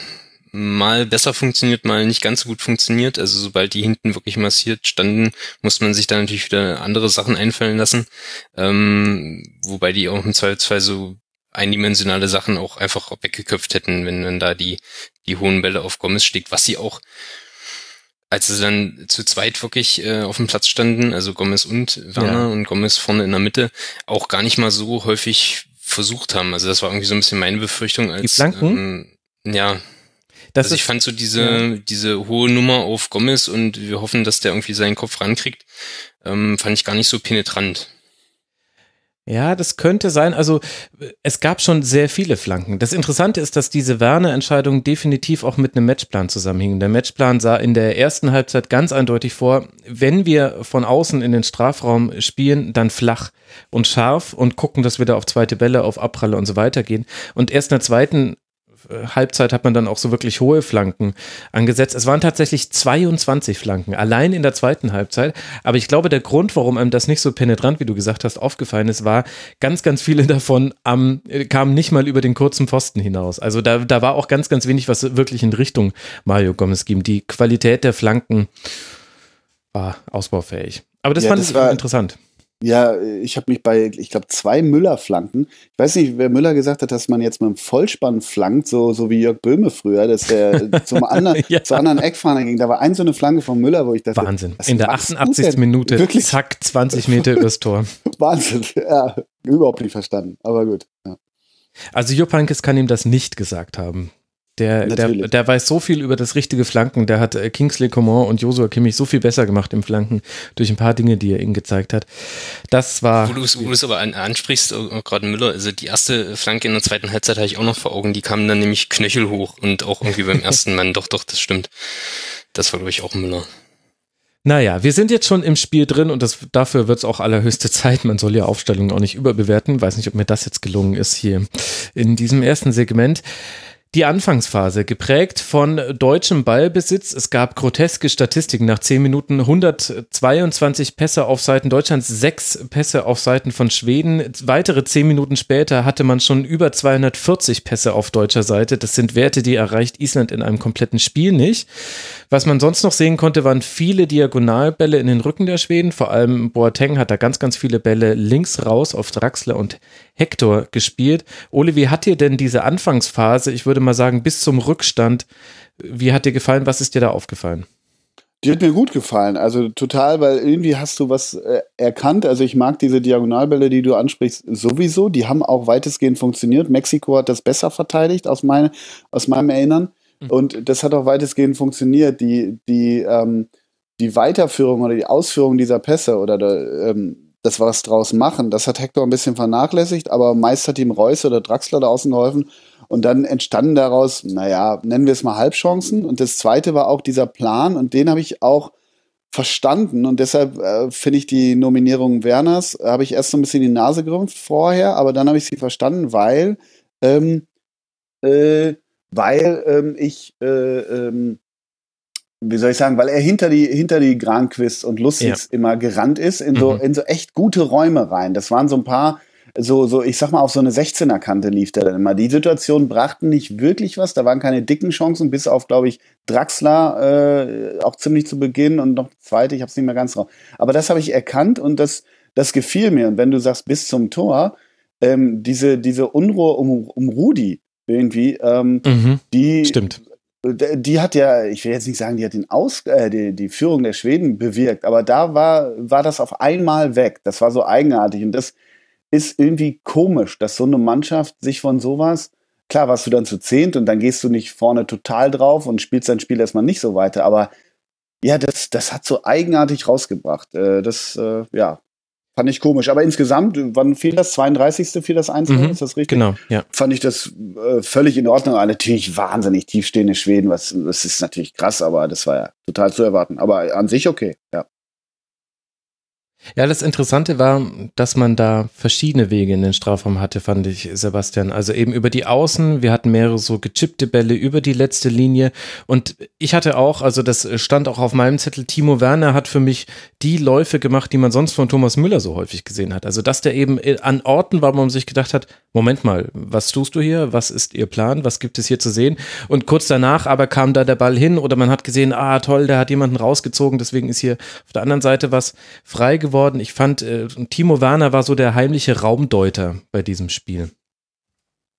mal besser funktioniert, mal nicht ganz so gut funktioniert. Also sobald die hinten wirklich massiert standen, muss man sich da natürlich wieder andere Sachen einfallen lassen. Ähm, wobei die auch im Zweifelsfall so eindimensionale Sachen auch einfach weggeköpft hätten, wenn dann da die, die hohen Bälle auf Gomez schlägt, was sie auch als sie dann zu zweit wirklich äh, auf dem Platz standen, also Gomez und Werner ja. und Gomez vorne in der Mitte, auch gar nicht mal so häufig versucht haben. Also das war irgendwie so ein bisschen meine Befürchtung als
die Flanken?
Ähm, ja, das also ich fand so diese, ja. diese hohe Nummer auf Gomez und wir hoffen, dass der irgendwie seinen Kopf rankriegt, ähm, fand ich gar nicht so penetrant.
Ja, das könnte sein. Also es gab schon sehr viele Flanken. Das Interessante ist, dass diese Werner-Entscheidung definitiv auch mit einem Matchplan zusammenhing. Der Matchplan sah in der ersten Halbzeit ganz eindeutig vor, wenn wir von außen in den Strafraum spielen, dann flach und scharf und gucken, dass wir da auf zweite Bälle, auf Abpralle und so weiter gehen. Und erst in der zweiten Halbzeit hat man dann auch so wirklich hohe Flanken angesetzt. Es waren tatsächlich 22 Flanken, allein in der zweiten Halbzeit. Aber ich glaube, der Grund, warum einem das nicht so penetrant, wie du gesagt hast, aufgefallen ist, war, ganz, ganz viele davon am, kamen nicht mal über den kurzen Pfosten hinaus. Also da, da war auch ganz, ganz wenig, was wirklich in Richtung Mario Gomez ging. Die Qualität der Flanken war ausbaufähig. Aber das ja, fand das ich war, interessant.
Ja, ich habe mich bei, ich glaube, zwei Müller-Flanken. Ich weiß nicht, wer Müller gesagt hat, dass man jetzt mit dem Vollspann flankt, so, so wie Jörg Böhme früher, dass der zum anderen, ja. zur anderen Eckfahne ging. Da war ein so eine Flanke von Müller, wo ich dachte,
Wahnsinn. In der 88. Minute, Wirklich? zack, 20 Meter übers Tor.
Wahnsinn, ja, überhaupt nicht verstanden, aber gut. Ja.
Also Jupp Heynckes kann ihm das nicht gesagt haben. Der, der, der weiß so viel über das richtige Flanken. Der hat äh, Kingsley Coman und Joshua Kimmich so viel besser gemacht im Flanken durch ein paar Dinge, die er ihnen gezeigt hat. Das war.
Wo du es aber an, ansprichst, äh, gerade Müller, also die erste Flanke in der zweiten Halbzeit habe ich auch noch vor Augen. Die kam dann nämlich knöchelhoch und auch irgendwie beim ersten Mann. Doch, doch, das stimmt. Das war, glaube ich, auch Müller.
Naja, wir sind jetzt schon im Spiel drin und das, dafür wird es auch allerhöchste Zeit. Man soll ja Aufstellungen auch nicht überbewerten. Weiß nicht, ob mir das jetzt gelungen ist hier in diesem ersten Segment. Die Anfangsphase, geprägt von deutschem Ballbesitz. Es gab groteske Statistiken. Nach zehn Minuten 122 Pässe auf Seiten Deutschlands, sechs Pässe auf Seiten von Schweden. Weitere zehn Minuten später hatte man schon über 240 Pässe auf deutscher Seite. Das sind Werte, die erreicht Island in einem kompletten Spiel nicht. Was man sonst noch sehen konnte, waren viele Diagonalbälle in den Rücken der Schweden. Vor allem Boateng hat da ganz, ganz viele Bälle links raus auf Draxler und Hector gespielt. Ole, wie hat dir denn diese Anfangsphase, ich würde mal sagen, bis zum Rückstand, wie hat dir gefallen? Was ist dir da aufgefallen?
Die hat mir gut gefallen, also total, weil irgendwie hast du was äh, erkannt. Also ich mag diese Diagonalbälle, die du ansprichst, sowieso. Die haben auch weitestgehend funktioniert. Mexiko hat das besser verteidigt, aus, meine, aus meinem Erinnern. Mhm. Und das hat auch weitestgehend funktioniert. Die, die, ähm, die Weiterführung oder die Ausführung dieser Pässe oder der, ähm, das was draus machen. Das hat Hector ein bisschen vernachlässigt, aber meist hat ihm Reus oder Draxler da außen geholfen. Und dann entstanden daraus, naja, nennen wir es mal Halbchancen. Und das zweite war auch dieser Plan und den habe ich auch verstanden und deshalb äh, finde ich die Nominierung Werners, habe ich erst so ein bisschen die Nase gerümpft vorher, aber dann habe ich sie verstanden, weil ähm, äh, weil ähm, ich äh, ähm, wie soll ich sagen, weil er hinter die, hinter die Granquist und Lustigs ja. immer gerannt ist, in so, mhm. in so echt gute Räume rein. Das waren so ein paar, so, so, ich sag mal, auf so eine 16er Kante lief der dann immer. Die Situationen brachten nicht wirklich was, da waren keine dicken Chancen, bis auf, glaube ich, Draxler äh, auch ziemlich zu Beginn und noch zweite, ich habe es nicht mehr ganz drauf. Aber das habe ich erkannt und das, das gefiel mir. Und wenn du sagst, bis zum Tor, ähm, diese, diese Unruhe um, um Rudi irgendwie, ähm, mhm. die,
Stimmt
die hat ja, ich will jetzt nicht sagen, die hat den Aus, äh, die, die Führung der Schweden bewirkt, aber da war, war das auf einmal weg. Das war so eigenartig und das ist irgendwie komisch, dass so eine Mannschaft sich von sowas, klar warst du dann zu zehnt und dann gehst du nicht vorne total drauf und spielst dein Spiel erstmal nicht so weiter, aber ja, das, das hat so eigenartig rausgebracht. Äh, das, äh, ja, Fand ich komisch. Aber insgesamt, wann fiel das? 32. fiel das 1 mhm, Ist das richtig?
Genau, ja.
Fand ich das äh, völlig in Ordnung. Aber natürlich wahnsinnig tiefstehende Schweden. Was, das ist natürlich krass, aber das war ja total zu erwarten. Aber an sich okay, ja.
Ja, das Interessante war, dass man da verschiedene Wege in den Strafraum hatte, fand ich, Sebastian. Also eben über die Außen, wir hatten mehrere so gechippte Bälle über die letzte Linie. Und ich hatte auch, also das stand auch auf meinem Zettel, Timo Werner hat für mich die Läufe gemacht, die man sonst von Thomas Müller so häufig gesehen hat. Also dass der eben an Orten war, wo man sich gedacht hat, Moment mal, was tust du hier? Was ist ihr Plan? Was gibt es hier zu sehen? Und kurz danach aber kam da der Ball hin oder man hat gesehen, ah toll, der hat jemanden rausgezogen, deswegen ist hier auf der anderen Seite was frei geworden geworden. Ich fand, äh, Timo Werner war so der heimliche Raumdeuter bei diesem Spiel.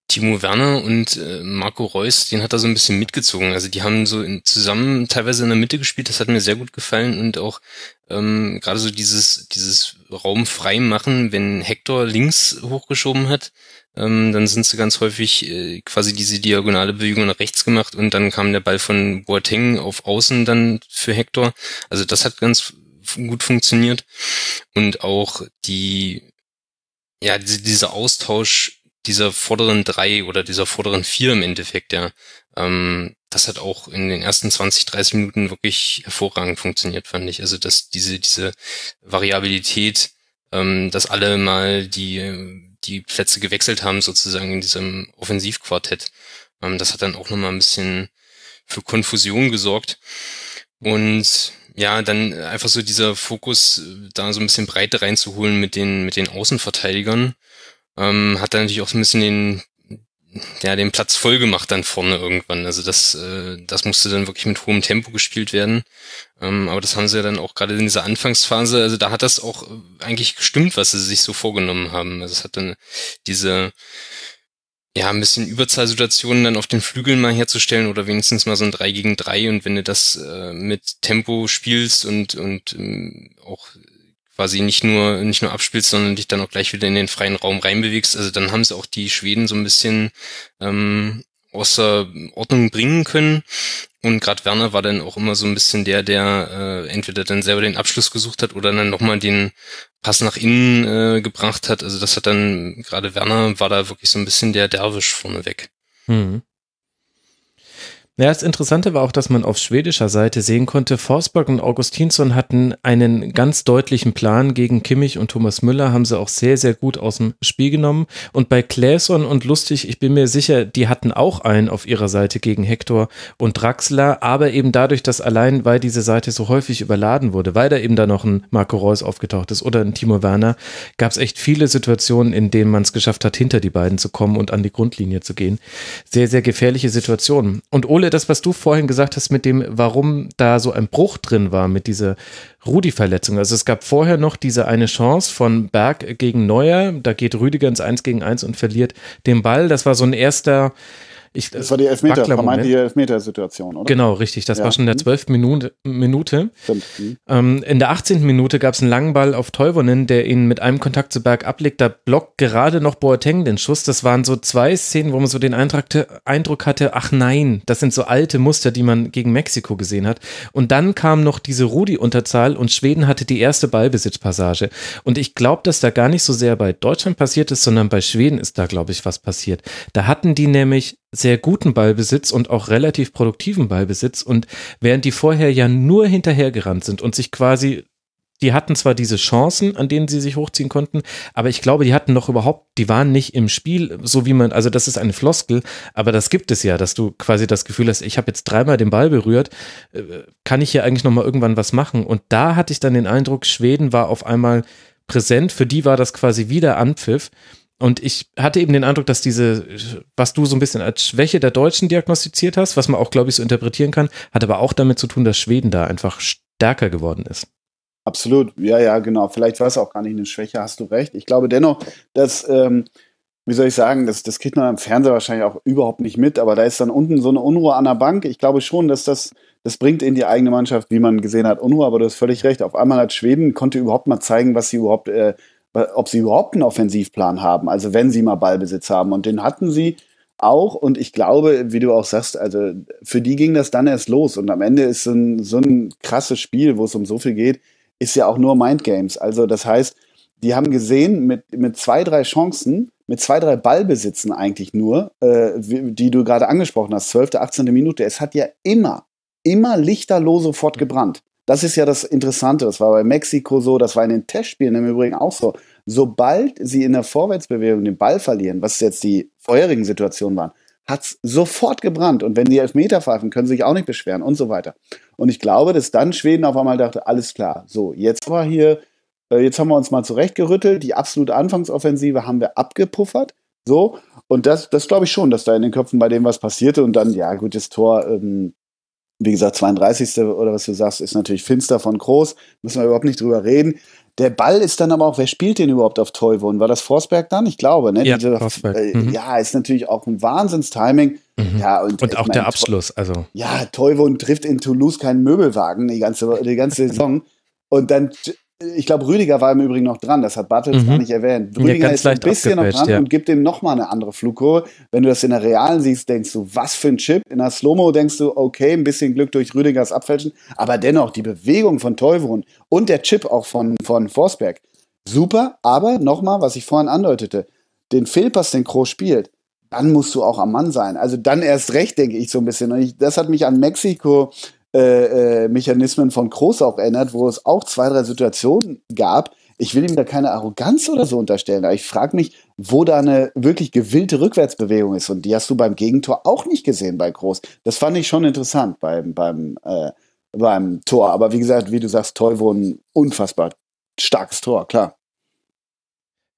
Timo Werner und äh, Marco Reus, den hat er so ein bisschen mitgezogen. Also die haben so in, zusammen teilweise in der Mitte gespielt, das hat mir sehr gut gefallen und auch ähm, gerade so dieses, dieses Raum frei machen, wenn Hector links hochgeschoben hat, ähm, dann sind sie ganz häufig äh, quasi diese diagonale Bewegung nach rechts gemacht und dann kam der Ball von Boateng auf Außen dann für Hector. Also das hat ganz gut funktioniert und auch die, ja, dieser Austausch dieser vorderen drei oder dieser vorderen vier im Endeffekt, ja, ähm, das hat auch in den ersten 20, 30 Minuten wirklich hervorragend funktioniert, fand ich. Also dass diese, diese Variabilität, ähm, dass alle mal die, die Plätze gewechselt haben, sozusagen in diesem Offensivquartett. Ähm, das hat dann auch nochmal ein bisschen für Konfusion gesorgt. Und ja, dann einfach so dieser Fokus, äh, da so ein bisschen Breite reinzuholen mit den, mit den Außenverteidigern, ähm, hat dann natürlich auch so ein bisschen den, ja, den Platz voll gemacht dann vorne irgendwann. Also das, äh, das musste dann wirklich mit hohem Tempo gespielt werden. Ähm, aber das haben sie ja dann auch gerade in dieser Anfangsphase, also da hat das auch äh, eigentlich gestimmt, was sie sich so vorgenommen haben. Also es hat dann diese, ja, ein bisschen Überzahlsituationen dann auf den Flügeln mal herzustellen oder wenigstens mal so ein 3 gegen 3 und wenn du das äh, mit Tempo spielst und, und ähm, auch quasi nicht nur, nicht nur abspielst, sondern dich dann auch gleich wieder in den freien Raum reinbewegst, also dann haben sie auch die Schweden so ein bisschen ähm, außer Ordnung bringen können. Und gerade Werner war dann auch immer so ein bisschen der, der äh, entweder dann selber den Abschluss gesucht hat oder dann nochmal den Pass nach innen äh, gebracht hat. Also das hat dann, gerade Werner war da wirklich so ein bisschen der Derwisch vorneweg. Hm.
Ja, das Interessante war auch, dass man auf schwedischer Seite sehen konnte, Forsberg und Augustinsson hatten einen ganz deutlichen Plan gegen Kimmich und Thomas Müller, haben sie auch sehr, sehr gut aus dem Spiel genommen. Und bei Claesson und Lustig, ich bin mir sicher, die hatten auch einen auf ihrer Seite gegen Hector und Draxler, aber eben dadurch, dass allein, weil diese Seite so häufig überladen wurde, weil da eben da noch ein Marco Reus aufgetaucht ist oder ein Timo Werner, gab es echt viele Situationen, in denen man es geschafft hat, hinter die beiden zu kommen und an die Grundlinie zu gehen. Sehr, sehr gefährliche Situationen. Und Ole das, was du vorhin gesagt hast mit dem, warum da so ein Bruch drin war mit dieser Rudi-Verletzung. Also es gab vorher noch diese eine Chance von Berg gegen Neuer. Da geht Rüdiger ins 1 gegen 1 und verliert den Ball. Das war so ein erster,
ich, das war die Elfmeter, vermeintliche Elfmeter-Situation, oder?
Genau, richtig. Das ja. war schon in der 12. Minute. Minute. Mhm. Ähm, in der 18. Minute gab es einen langen Ball auf Teuvonen, der ihn mit einem Kontakt zu Berg ablegt. Da blockt gerade noch Boateng den Schuss. Das waren so zwei Szenen, wo man so den Eindruck hatte, ach nein, das sind so alte Muster, die man gegen Mexiko gesehen hat. Und dann kam noch diese Rudi-Unterzahl und Schweden hatte die erste Ballbesitzpassage. Und ich glaube, dass da gar nicht so sehr bei Deutschland passiert ist, sondern bei Schweden ist da, glaube ich, was passiert. Da hatten die nämlich sehr guten Ballbesitz und auch relativ produktiven Ballbesitz und während die vorher ja nur hinterhergerannt sind und sich quasi die hatten zwar diese Chancen, an denen sie sich hochziehen konnten, aber ich glaube, die hatten noch überhaupt, die waren nicht im Spiel, so wie man, also das ist eine Floskel, aber das gibt es ja, dass du quasi das Gefühl hast, ich habe jetzt dreimal den Ball berührt, äh, kann ich hier eigentlich noch mal irgendwann was machen? Und da hatte ich dann den Eindruck, Schweden war auf einmal präsent, für die war das quasi wieder Anpfiff und ich hatte eben den Eindruck, dass diese, was du so ein bisschen als Schwäche der Deutschen diagnostiziert hast, was man auch, glaube ich, so interpretieren kann, hat aber auch damit zu tun, dass Schweden da einfach stärker geworden ist.
Absolut, ja, ja, genau. Vielleicht war es auch gar nicht eine Schwäche, hast du recht. Ich glaube dennoch, dass, ähm, wie soll ich sagen, das, das kriegt man im Fernseher wahrscheinlich auch überhaupt nicht mit, aber da ist dann unten so eine Unruhe an der Bank. Ich glaube schon, dass das, das bringt in die eigene Mannschaft, wie man gesehen hat, Unruhe, aber du hast völlig recht. Auf einmal hat Schweden, konnte überhaupt mal zeigen, was sie überhaupt äh, ob sie überhaupt einen Offensivplan haben, also wenn sie mal Ballbesitz haben. Und den hatten sie auch. Und ich glaube, wie du auch sagst, also für die ging das dann erst los. Und am Ende ist so ein, so ein krasses Spiel, wo es um so viel geht, ist ja auch nur Mindgames. Also das heißt, die haben gesehen, mit, mit zwei, drei Chancen, mit zwei, drei Ballbesitzen eigentlich nur, äh, die du gerade angesprochen hast, 12., 18. Minute, es hat ja immer, immer lichterloh sofort gebrannt. Das ist ja das Interessante. Das war bei Mexiko so, das war in den Testspielen im Übrigen auch so. Sobald sie in der Vorwärtsbewegung den Ball verlieren, was jetzt die vorherigen Situationen waren, hat es sofort gebrannt. Und wenn die Elfmeter pfeifen, können sie sich auch nicht beschweren und so weiter. Und ich glaube, dass dann Schweden auf einmal dachte, alles klar, so, jetzt war hier, äh, jetzt haben wir uns mal zurechtgerüttelt, die absolute Anfangsoffensive haben wir abgepuffert. So, und das, das glaube ich schon, dass da in den Köpfen bei dem was passierte und dann, ja, gutes Tor, ähm, wie gesagt, 32. oder was du sagst, ist natürlich finster von Groß. Müssen wir überhaupt nicht drüber reden. Der Ball ist dann aber auch, wer spielt den überhaupt auf Toivonen? War das Forsberg dann? Ich glaube, ne?
Ja, Diese.
Äh, mhm. ja ist natürlich auch ein Wahnsinnstiming.
Mhm.
Ja,
und, und auch meine, der Abschluss, also.
Ja, Toivonen trifft in Toulouse keinen Möbelwagen die ganze, die ganze Saison. Und dann ich glaube, Rüdiger war im Übrigen noch dran, das hat Bartels mhm. gar nicht erwähnt. Rüdiger ist ein bisschen noch dran ja. und gibt ihm nochmal eine andere Flugkurve. Wenn du das in der Realen siehst, denkst du, was für ein Chip. In der Slow-Mo denkst du, okay, ein bisschen Glück durch Rüdigers Abfälschen. Aber dennoch, die Bewegung von Teuvrun und der Chip auch von, von Forsberg, super. Aber nochmal, was ich vorhin andeutete, den Fehlpass, den Kroos spielt, dann musst du auch am Mann sein. Also dann erst recht, denke ich so ein bisschen. Und ich, das hat mich an Mexiko äh, äh, Mechanismen von Kroos auch erinnert, wo es auch zwei, drei Situationen gab. Ich will ihm da keine Arroganz oder so unterstellen, aber ich frage mich, wo da eine wirklich gewillte Rückwärtsbewegung ist. Und die hast du beim Gegentor auch nicht gesehen bei Groß. Das fand ich schon interessant beim, beim, äh, beim Tor. Aber wie gesagt, wie du sagst, Teuvo ein unfassbar starkes Tor, klar.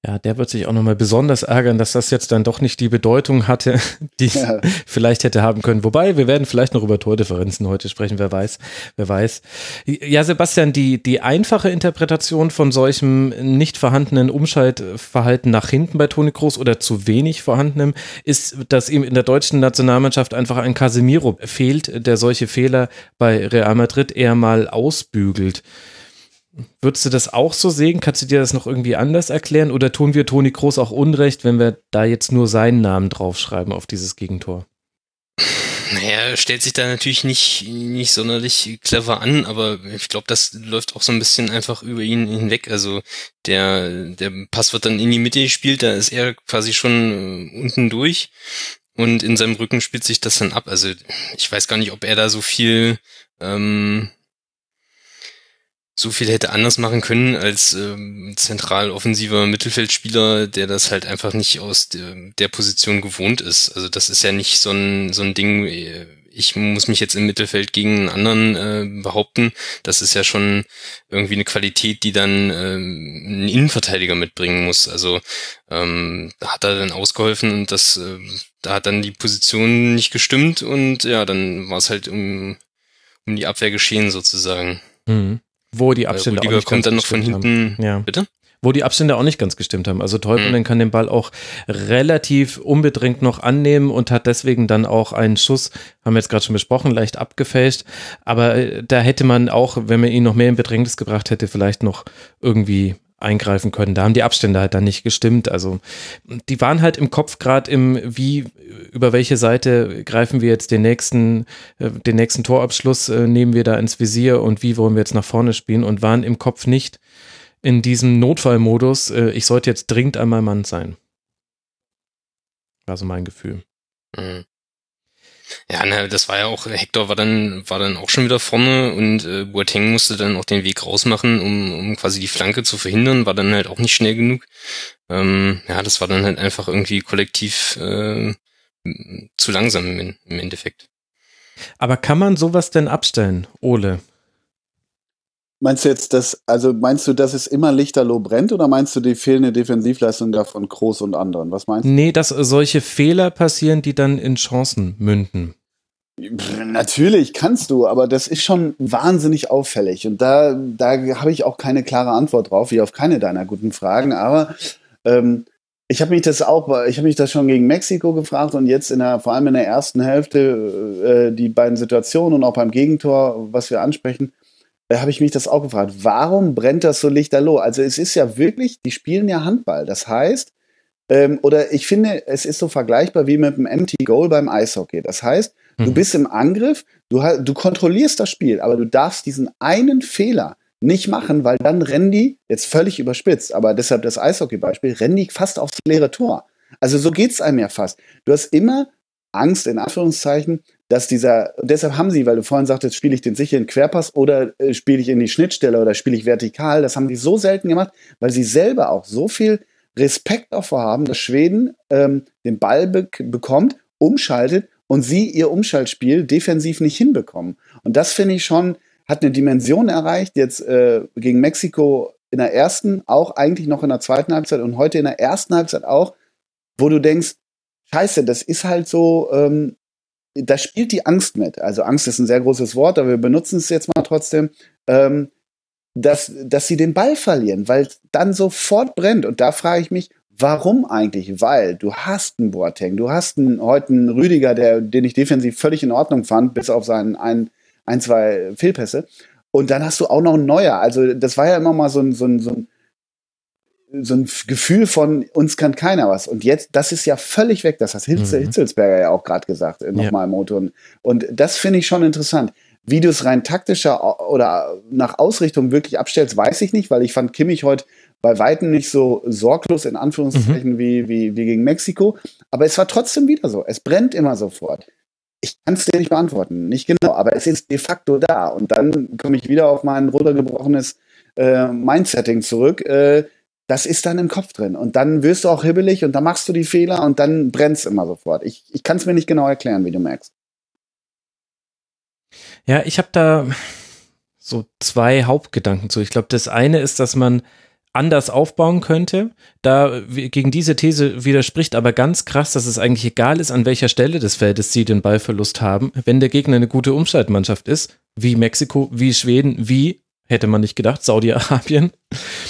Ja, der wird sich auch nochmal besonders ärgern, dass das jetzt dann doch nicht die Bedeutung hatte, die es ja. vielleicht hätte haben können. Wobei, wir werden vielleicht noch über Tordifferenzen heute sprechen, wer weiß, wer weiß. Ja, Sebastian, die, die einfache Interpretation von solchem nicht vorhandenen Umschaltverhalten nach hinten bei Toni Kroos oder zu wenig vorhandenem ist, dass ihm in der deutschen Nationalmannschaft einfach ein Casemiro fehlt, der solche Fehler bei Real Madrid eher mal ausbügelt. Würdest du das auch so sehen? Kannst du dir das noch irgendwie anders erklären? Oder tun wir Toni Kroos auch Unrecht, wenn wir da jetzt nur seinen Namen draufschreiben auf dieses Gegentor?
Naja, stellt sich da natürlich nicht, nicht sonderlich clever an, aber ich glaube, das läuft auch so ein bisschen einfach über ihn hinweg. Also der, der Pass wird dann in die Mitte gespielt, da ist er quasi schon äh, unten durch und in seinem Rücken spielt sich das dann ab. Also ich weiß gar nicht, ob er da so viel ähm, so viel hätte anders machen können als ähm, zentral offensiver Mittelfeldspieler, der das halt einfach nicht aus der, der, Position gewohnt ist. Also das ist ja nicht so ein, so ein Ding, äh, ich muss mich jetzt im Mittelfeld gegen einen anderen äh, behaupten. Das ist ja schon irgendwie eine Qualität, die dann ähm, ein Innenverteidiger mitbringen muss. Also ähm, hat er dann ausgeholfen und das, äh, da hat dann die Position nicht gestimmt und ja, dann war es halt um, um die Abwehr geschehen sozusagen.
Mhm. Wo die Abstände
auch nicht kommt dann noch.
Haben. Ja. Bitte? Wo die Abstände auch nicht ganz gestimmt haben. Also Teufeln mhm. kann den Ball auch relativ unbedrängt noch annehmen und hat deswegen dann auch einen Schuss, haben wir jetzt gerade schon besprochen, leicht abgefälscht. Aber äh, da hätte man auch, wenn man ihn noch mehr in Bedrängnis gebracht hätte, vielleicht noch irgendwie eingreifen können. Da haben die Abstände halt dann nicht gestimmt. Also die waren halt im Kopf gerade im, wie, über welche Seite greifen wir jetzt den nächsten, äh, den nächsten Torabschluss äh, nehmen wir da ins Visier und wie wollen wir jetzt nach vorne spielen und waren im Kopf nicht in diesem Notfallmodus, äh, ich sollte jetzt dringend einmal Mann sein. War so mein Gefühl. Mhm.
Ja, ne, das war ja auch, Hector war dann, war dann auch schon wieder vorne und äh, Boateng musste dann auch den Weg rausmachen, um, um quasi die Flanke zu verhindern, war dann halt auch nicht schnell genug. Ähm, ja, das war dann halt einfach irgendwie kollektiv äh, zu langsam im, im Endeffekt.
Aber kann man sowas denn abstellen, Ole?
Meinst du jetzt das, also meinst du, dass es immer lichterloh brennt oder meinst du die fehlende Defensivleistung da von Groß und anderen? Was meinst du?
Nee, dass solche Fehler passieren, die dann in Chancen münden.
Natürlich kannst du, aber das ist schon wahnsinnig auffällig. Und da, da habe ich auch keine klare Antwort drauf, wie auf keine deiner guten Fragen. Aber ähm, ich habe mich das auch, ich habe mich das schon gegen Mexiko gefragt und jetzt in der, vor allem in der ersten Hälfte, äh, die beiden Situationen und auch beim Gegentor, was wir ansprechen, habe ich mich das auch gefragt, warum brennt das so lichterloh? Also es ist ja wirklich, die spielen ja Handball. Das heißt, ähm, oder ich finde, es ist so vergleichbar wie mit einem Empty Goal beim Eishockey. Das heißt, mhm. du bist im Angriff, du, du kontrollierst das Spiel, aber du darfst diesen einen Fehler nicht machen, weil dann rennen die, jetzt völlig überspitzt, aber deshalb das Eishockey-Beispiel, rennen die fast aufs leere Tor. Also so geht's einem ja fast. Du hast immer Angst, in Anführungszeichen, dass dieser, deshalb haben sie, weil du vorhin sagtest, spiele ich den sicheren Querpass oder äh, spiele ich in die Schnittstelle oder spiele ich vertikal, das haben die so selten gemacht, weil sie selber auch so viel Respekt davor haben, dass Schweden ähm, den Ball be bekommt, umschaltet und sie ihr Umschaltspiel defensiv nicht hinbekommen. Und das finde ich schon, hat eine Dimension erreicht, jetzt äh, gegen Mexiko in der ersten, auch eigentlich noch in der zweiten Halbzeit und heute in der ersten Halbzeit auch, wo du denkst, scheiße, das ist halt so, ähm, da spielt die Angst mit. Also Angst ist ein sehr großes Wort, aber wir benutzen es jetzt mal trotzdem, ähm, dass, dass sie den Ball verlieren, weil dann sofort brennt. Und da frage ich mich, warum eigentlich? Weil du hast einen Boateng, du hast einen, heute einen Rüdiger, der, den ich defensiv völlig in Ordnung fand, bis auf seinen ein, ein zwei Fehlpässe. Und dann hast du auch noch einen Neuer. Also das war ja immer mal so ein, so ein, so ein so ein Gefühl von uns kann keiner was. Und jetzt, das ist ja völlig weg. Das hat Hitz, mhm. Hitzelsberger ja auch gerade gesagt, äh, nochmal ja. im Motor. Und das finde ich schon interessant. Wie du es rein taktischer oder nach Ausrichtung wirklich abstellst, weiß ich nicht, weil ich fand Kimmich heute bei Weitem nicht so sorglos in Anführungszeichen mhm. wie, wie, wie gegen Mexiko. Aber es war trotzdem wieder so. Es brennt immer sofort. Ich kann es dir nicht beantworten, nicht genau, aber es ist de facto da. Und dann komme ich wieder auf mein runtergebrochenes äh, Mindsetting zurück. Äh, das ist dann im Kopf drin. Und dann wirst du auch hibbelig und dann machst du die Fehler und dann brennt's immer sofort. Ich, ich kann es mir nicht genau erklären, wie du merkst.
Ja, ich habe da so zwei Hauptgedanken zu. Ich glaube, das eine ist, dass man anders aufbauen könnte. Da gegen diese These widerspricht aber ganz krass, dass es eigentlich egal ist, an welcher Stelle des Feldes sie den Ballverlust haben, wenn der Gegner eine gute Umschaltmannschaft ist, wie Mexiko, wie Schweden, wie hätte man nicht gedacht, Saudi-Arabien,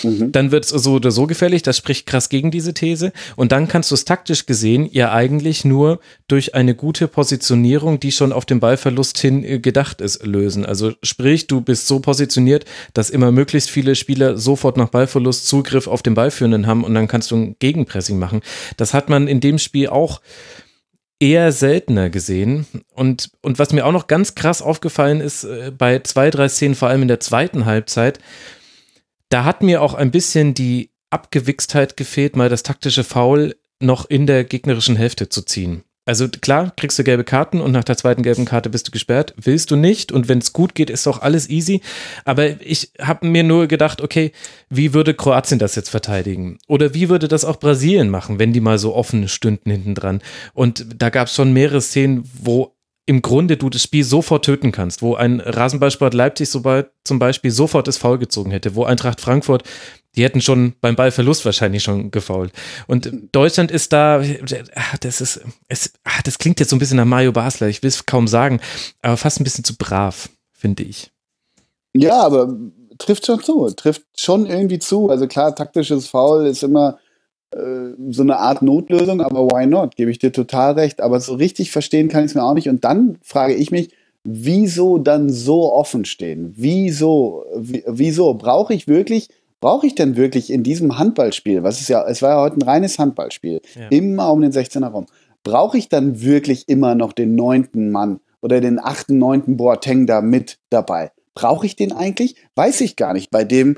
mhm. dann wird es so oder so gefällig. Das spricht krass gegen diese These. Und dann kannst du es taktisch gesehen ja eigentlich nur durch eine gute Positionierung, die schon auf den Ballverlust hin äh, gedacht ist, lösen. Also sprich, du bist so positioniert, dass immer möglichst viele Spieler sofort nach Ballverlust Zugriff auf den Ballführenden haben und dann kannst du ein Gegenpressing machen. Das hat man in dem Spiel auch eher seltener gesehen. Und, und was mir auch noch ganz krass aufgefallen ist, äh, bei zwei, drei Szenen, vor allem in der zweiten Halbzeit, da hat mir auch ein bisschen die Abgewichstheit gefehlt, mal das taktische Foul noch in der gegnerischen Hälfte zu ziehen. Also klar, kriegst du gelbe Karten und nach der zweiten gelben Karte bist du gesperrt. Willst du nicht und wenn es gut geht, ist auch alles easy. Aber ich habe mir nur gedacht, okay, wie würde Kroatien das jetzt verteidigen? Oder wie würde das auch Brasilien machen, wenn die mal so offen stünden hinten dran? Und da gab es schon mehrere Szenen, wo im Grunde du das Spiel sofort töten kannst, wo ein Rasenballsport Leipzig sobald zum Beispiel sofort das Foul gezogen hätte, wo Eintracht Frankfurt die hätten schon beim Ballverlust wahrscheinlich schon gefault. Und Deutschland ist da, das ist, es, das klingt jetzt so ein bisschen nach Mario Basler, ich will es kaum sagen, aber fast ein bisschen zu brav, finde ich.
Ja, aber trifft schon zu, trifft schon irgendwie zu. Also klar, taktisches Foul ist immer so eine Art Notlösung, aber why not? Gebe ich dir total recht. Aber so richtig verstehen kann ich es mir auch nicht. Und dann frage ich mich, wieso dann so offen stehen? Wieso? Wieso? Brauche ich wirklich brauche ich denn wirklich in diesem Handballspiel, was ist ja, es war ja heute ein reines Handballspiel, ja. immer um den 16er Raum, brauche ich dann wirklich immer noch den neunten Mann oder den achten, neunten Boateng da mit dabei? Brauche ich den eigentlich? Weiß ich gar nicht. Bei dem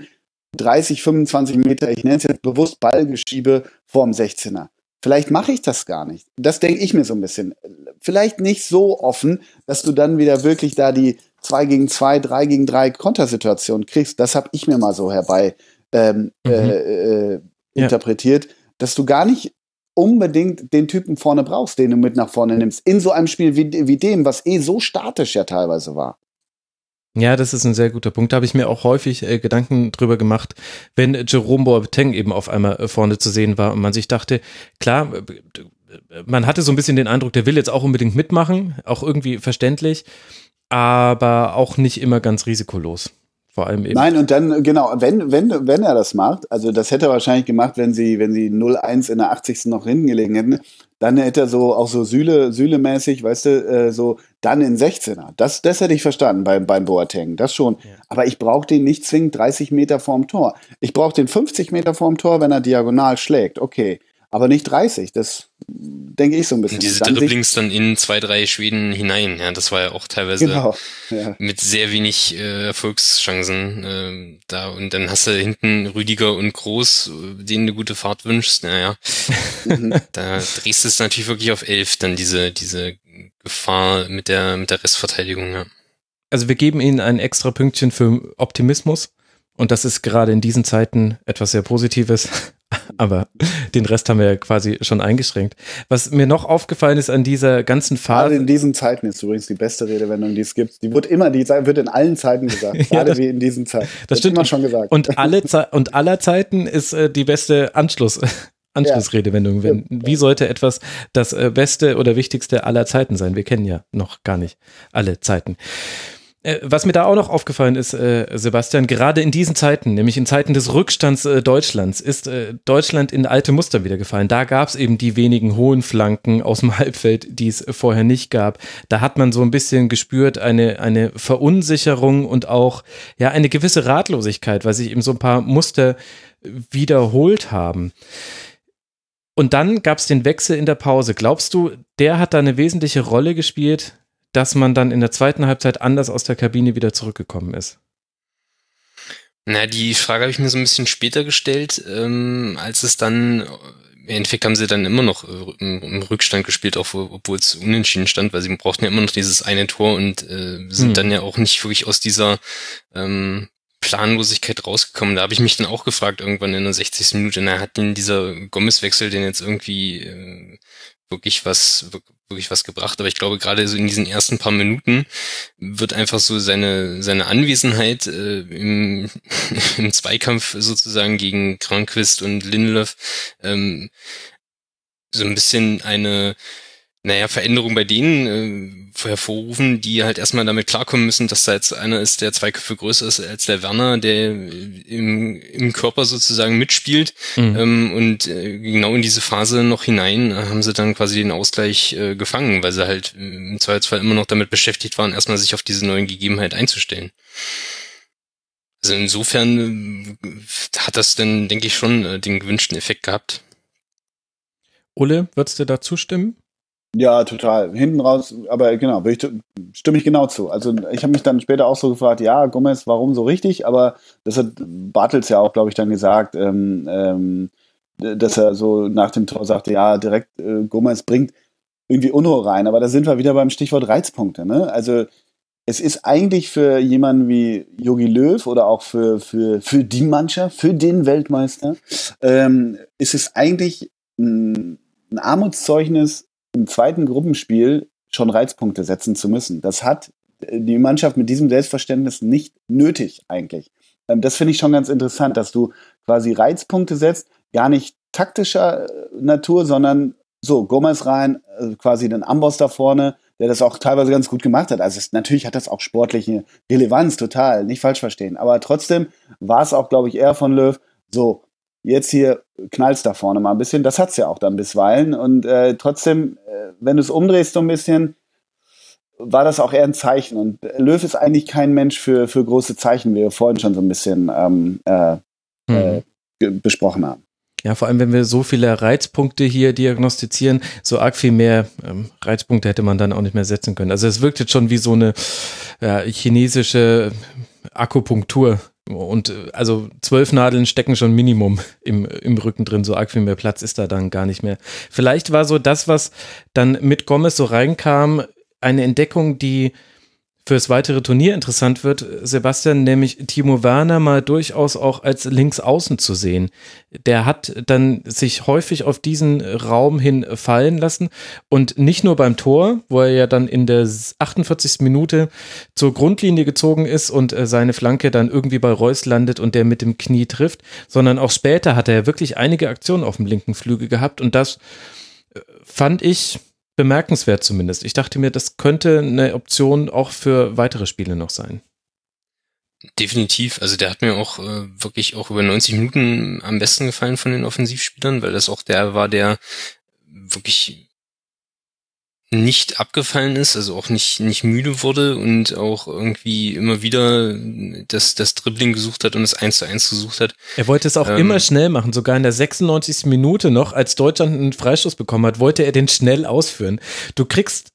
30, 25 Meter, ich nenne es jetzt bewusst Ballgeschiebe vorm 16er. Vielleicht mache ich das gar nicht. Das denke ich mir so ein bisschen. Vielleicht nicht so offen, dass du dann wieder wirklich da die 2 gegen 2, 3 gegen 3 Kontersituation kriegst. Das habe ich mir mal so herbei ähm, mhm. äh, äh, interpretiert, ja. dass du gar nicht unbedingt den Typen vorne brauchst, den du mit nach vorne nimmst. In so einem Spiel wie, wie dem, was eh so statisch ja teilweise war.
Ja, das ist ein sehr guter Punkt. Da habe ich mir auch häufig äh, Gedanken drüber gemacht, wenn Jerome Boateng eben auf einmal äh, vorne zu sehen war und man sich dachte, klar, äh, man hatte so ein bisschen den Eindruck, der will jetzt auch unbedingt mitmachen, auch irgendwie verständlich, aber auch nicht immer ganz risikolos. Vor allem eben.
Nein, und dann, genau, wenn, wenn, wenn er das macht, also das hätte er wahrscheinlich gemacht, wenn sie, wenn sie 0-1 in der 80. noch hinten gelegen hätten, dann hätte er so, auch so Sühle, Sühle-mäßig, weißt du, äh, so, dann in 16er. Das, das hätte ich verstanden beim, beim Boateng, das schon. Ja. Aber ich brauche den nicht zwingend 30 Meter vorm Tor. Ich brauche den 50 Meter vorm Tor, wenn er diagonal schlägt, okay aber nicht 30. Das denke ich so ein bisschen.
Und diese dann Dribblings dann in zwei, drei Schweden hinein, ja, das war ja auch teilweise genau, ja. mit sehr wenig äh, Erfolgschancen äh, da. Und dann hast du hinten Rüdiger und Groß, denen eine gute Fahrt wünschst, naja. Mhm. Da drehst du es natürlich wirklich auf elf, dann diese, diese Gefahr mit der, mit der Restverteidigung, ja.
Also wir geben Ihnen ein extra Pünktchen für Optimismus. Und das ist gerade in diesen Zeiten etwas sehr Positives. Aber den Rest haben wir ja quasi schon eingeschränkt. Was mir noch aufgefallen ist an dieser ganzen Phase.
Gerade in diesen Zeiten ist übrigens die beste Redewendung, die es gibt. Die wird immer, die wird in allen Zeiten gesagt. Gerade ja, wie in diesen Zeiten.
Das wird stimmt immer schon gesagt. Und alle Ze und aller Zeiten ist äh, die beste Anschluss. Anschlussredewendung. Wenn, wie sollte etwas das äh, beste oder wichtigste aller Zeiten sein? Wir kennen ja noch gar nicht alle Zeiten. Äh, was mir da auch noch aufgefallen ist, äh, Sebastian, gerade in diesen Zeiten, nämlich in Zeiten des Rückstands äh, Deutschlands, ist Deutschland in alte Muster wieder gefallen. Da gab es eben die wenigen hohen Flanken aus dem Halbfeld, die es vorher nicht gab. Da hat man so ein bisschen gespürt, eine, eine Verunsicherung und auch ja eine gewisse Ratlosigkeit, weil sich eben so ein paar Muster wiederholt haben. Und dann gab es den Wechsel in der Pause. Glaubst du, der hat da eine wesentliche Rolle gespielt, dass man dann in der zweiten Halbzeit anders aus der Kabine wieder zurückgekommen ist?
Na, die Frage habe ich mir so ein bisschen später gestellt, ähm, als es dann, im Endeffekt haben sie dann immer noch äh, im, Rückstand gespielt, auch obwohl es unentschieden stand, weil sie brauchten ja immer noch dieses eine Tor und äh, sind hm. dann ja auch nicht wirklich aus dieser ähm, Planlosigkeit rausgekommen. Da habe ich mich dann auch gefragt, irgendwann in der 60. Minute, na, hat denn dieser Gomez-Wechsel denn jetzt irgendwie äh, wirklich was, wirklich was gebracht. Aber ich glaube, gerade so in diesen ersten paar Minuten wird einfach so seine, seine Anwesenheit äh, im, im Zweikampf sozusagen gegen Kranquist und Lindelöf ähm, so ein bisschen eine naja, Veränderung bei denen äh, hervorrufen, die halt erstmal damit klarkommen müssen, dass da jetzt einer ist, der zwei Köpfe größer ist als der Werner, der im, im Körper sozusagen mitspielt. Mhm. Ähm, und äh, genau in diese Phase noch hinein äh, haben sie dann quasi den Ausgleich äh, gefangen, weil sie halt äh, im Zweifelsfall immer noch damit beschäftigt waren, erstmal sich auf diese neuen Gegebenheit einzustellen. Also insofern äh, hat das dann, denke ich, schon äh, den gewünschten Effekt gehabt.
Ulle, würdest du da zustimmen?
Ja, total. Hinten raus, aber genau, ich, stimme ich genau zu. Also ich habe mich dann später auch so gefragt, ja, Gomez, warum so richtig? Aber das hat Bartels ja auch, glaube ich, dann gesagt, ähm, ähm, dass er so nach dem Tor sagte, ja, direkt äh, Gomez bringt irgendwie Unruhe rein. Aber da sind wir wieder beim Stichwort Reizpunkte. Ne? Also es ist eigentlich für jemanden wie Yogi Löw oder auch für, für, für die Mannschaft, für den Weltmeister, ähm, ist es eigentlich ein, ein Armutszeugnis, im zweiten Gruppenspiel schon Reizpunkte setzen zu müssen. Das hat die Mannschaft mit diesem Selbstverständnis nicht nötig eigentlich. Ähm, das finde ich schon ganz interessant, dass du quasi Reizpunkte setzt, gar nicht taktischer äh, Natur, sondern so, Gomez rein, äh, quasi den Amboss da vorne, der das auch teilweise ganz gut gemacht hat. Also es, natürlich hat das auch sportliche Relevanz, total, nicht falsch verstehen. Aber trotzdem war es auch, glaube ich, eher von Löw, so, jetzt hier knallst da vorne mal ein bisschen. Das hat's ja auch dann bisweilen. Und äh, trotzdem, äh, wenn du es umdrehst so ein bisschen, war das auch eher ein Zeichen. Und Löw ist eigentlich kein Mensch für, für große Zeichen, wie wir vorhin schon so ein bisschen ähm, äh, äh, besprochen haben.
Ja, vor allem, wenn wir so viele Reizpunkte hier diagnostizieren, so arg viel mehr ähm, Reizpunkte hätte man dann auch nicht mehr setzen können. Also es wirkt jetzt schon wie so eine ja, chinesische Akupunktur. Und äh, also zwölf Nadeln stecken schon Minimum im, im Rücken drin, so arg viel mehr Platz ist da dann gar nicht mehr. Vielleicht war so das, was dann mit Gomez so reinkam, eine Entdeckung, die fürs weitere Turnier interessant wird, Sebastian, nämlich Timo Werner mal durchaus auch als Linksaußen zu sehen. Der hat dann sich häufig auf diesen Raum hin fallen lassen und nicht nur beim Tor, wo er ja dann in der 48. Minute zur Grundlinie gezogen ist und äh, seine Flanke dann irgendwie bei Reus landet und der mit dem Knie trifft, sondern auch später hat er wirklich einige Aktionen auf dem linken Flügel gehabt und das äh, fand ich bemerkenswert zumindest. Ich dachte mir, das könnte eine Option auch für weitere Spiele noch sein.
Definitiv. Also der hat mir auch äh, wirklich auch über 90 Minuten am besten gefallen von den Offensivspielern, weil das auch der war, der wirklich nicht abgefallen ist, also auch nicht, nicht müde wurde und auch irgendwie immer wieder das, das Dribbling gesucht hat und das 1 zu 1 gesucht hat.
Er wollte es auch ähm, immer schnell machen, sogar in der 96. Minute noch, als Deutschland einen Freistoß bekommen hat, wollte er den schnell ausführen. Du kriegst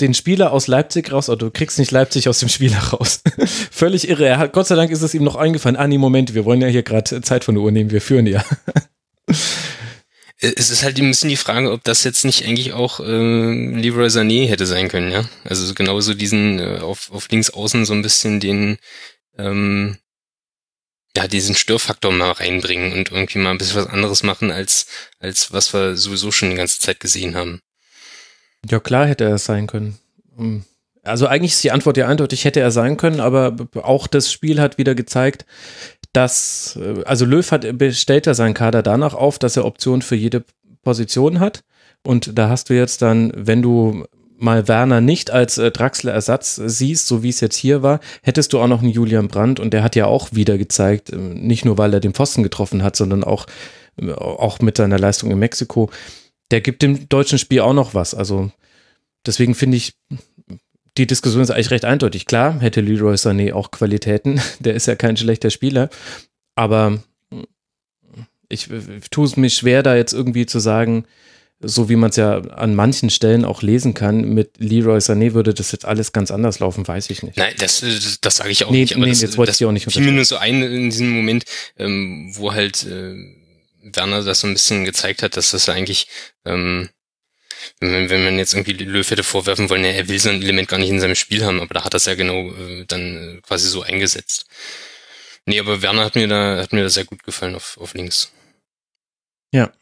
den Spieler aus Leipzig raus, oder du kriegst nicht Leipzig aus dem Spieler raus. Völlig irre. Er hat, Gott sei Dank ist es ihm noch eingefallen. Ah, nee, Moment, wir wollen ja hier gerade Zeit von der Uhr nehmen, wir führen ja.
Äh, es ist halt ein bisschen die Frage, ob das jetzt nicht eigentlich auch äh, Leroy Sané hätte sein können, ja. Also genauso diesen äh, auf, auf links außen so ein bisschen den ähm, ja, diesen Störfaktor mal reinbringen und irgendwie mal ein bisschen was anderes machen, als, als was wir sowieso schon die ganze Zeit gesehen haben.
Ja, klar hätte er es sein können. Hm. Also eigentlich ist die Antwort ja eindeutig, hätte er sein können, aber auch das Spiel hat wieder gezeigt, dass, äh, also Löw hat, stellt er seinen Kader danach auf, dass er Optionen für jede Position hat. Und da hast du jetzt dann, wenn du mal Werner nicht als äh, Draxler-Ersatz siehst, so wie es jetzt hier war, hättest du auch noch einen Julian Brandt und der hat ja auch wieder gezeigt, äh, nicht nur weil er den Pfosten getroffen hat, sondern auch, äh, auch mit seiner Leistung in Mexiko, der gibt dem deutschen Spiel auch noch was. Also deswegen finde ich, die Diskussion ist eigentlich recht eindeutig. Klar, hätte Leroy Sané auch Qualitäten. Der ist ja kein schlechter Spieler. Aber ich, ich tue es mir schwer, da jetzt irgendwie zu sagen, so wie man es ja an manchen Stellen auch lesen kann, mit Leroy Sané würde das jetzt alles ganz anders laufen, weiß ich nicht.
Nein, das, das sage ich auch
nee,
nicht.
Aber nee, das, jetzt wollte ich auch nicht
fiel mir nur so ein in diesem Moment, ähm, wo halt äh, Werner das so ein bisschen gezeigt hat, dass das eigentlich ähm, wenn, wenn man jetzt irgendwie Löw hätte vorwerfen wollen, ja, er will so ein Element gar nicht in seinem Spiel haben, aber da hat er es ja genau äh, dann äh, quasi so eingesetzt. Nee, aber Werner hat mir da, hat mir da sehr gut gefallen auf, auf links.
Ja.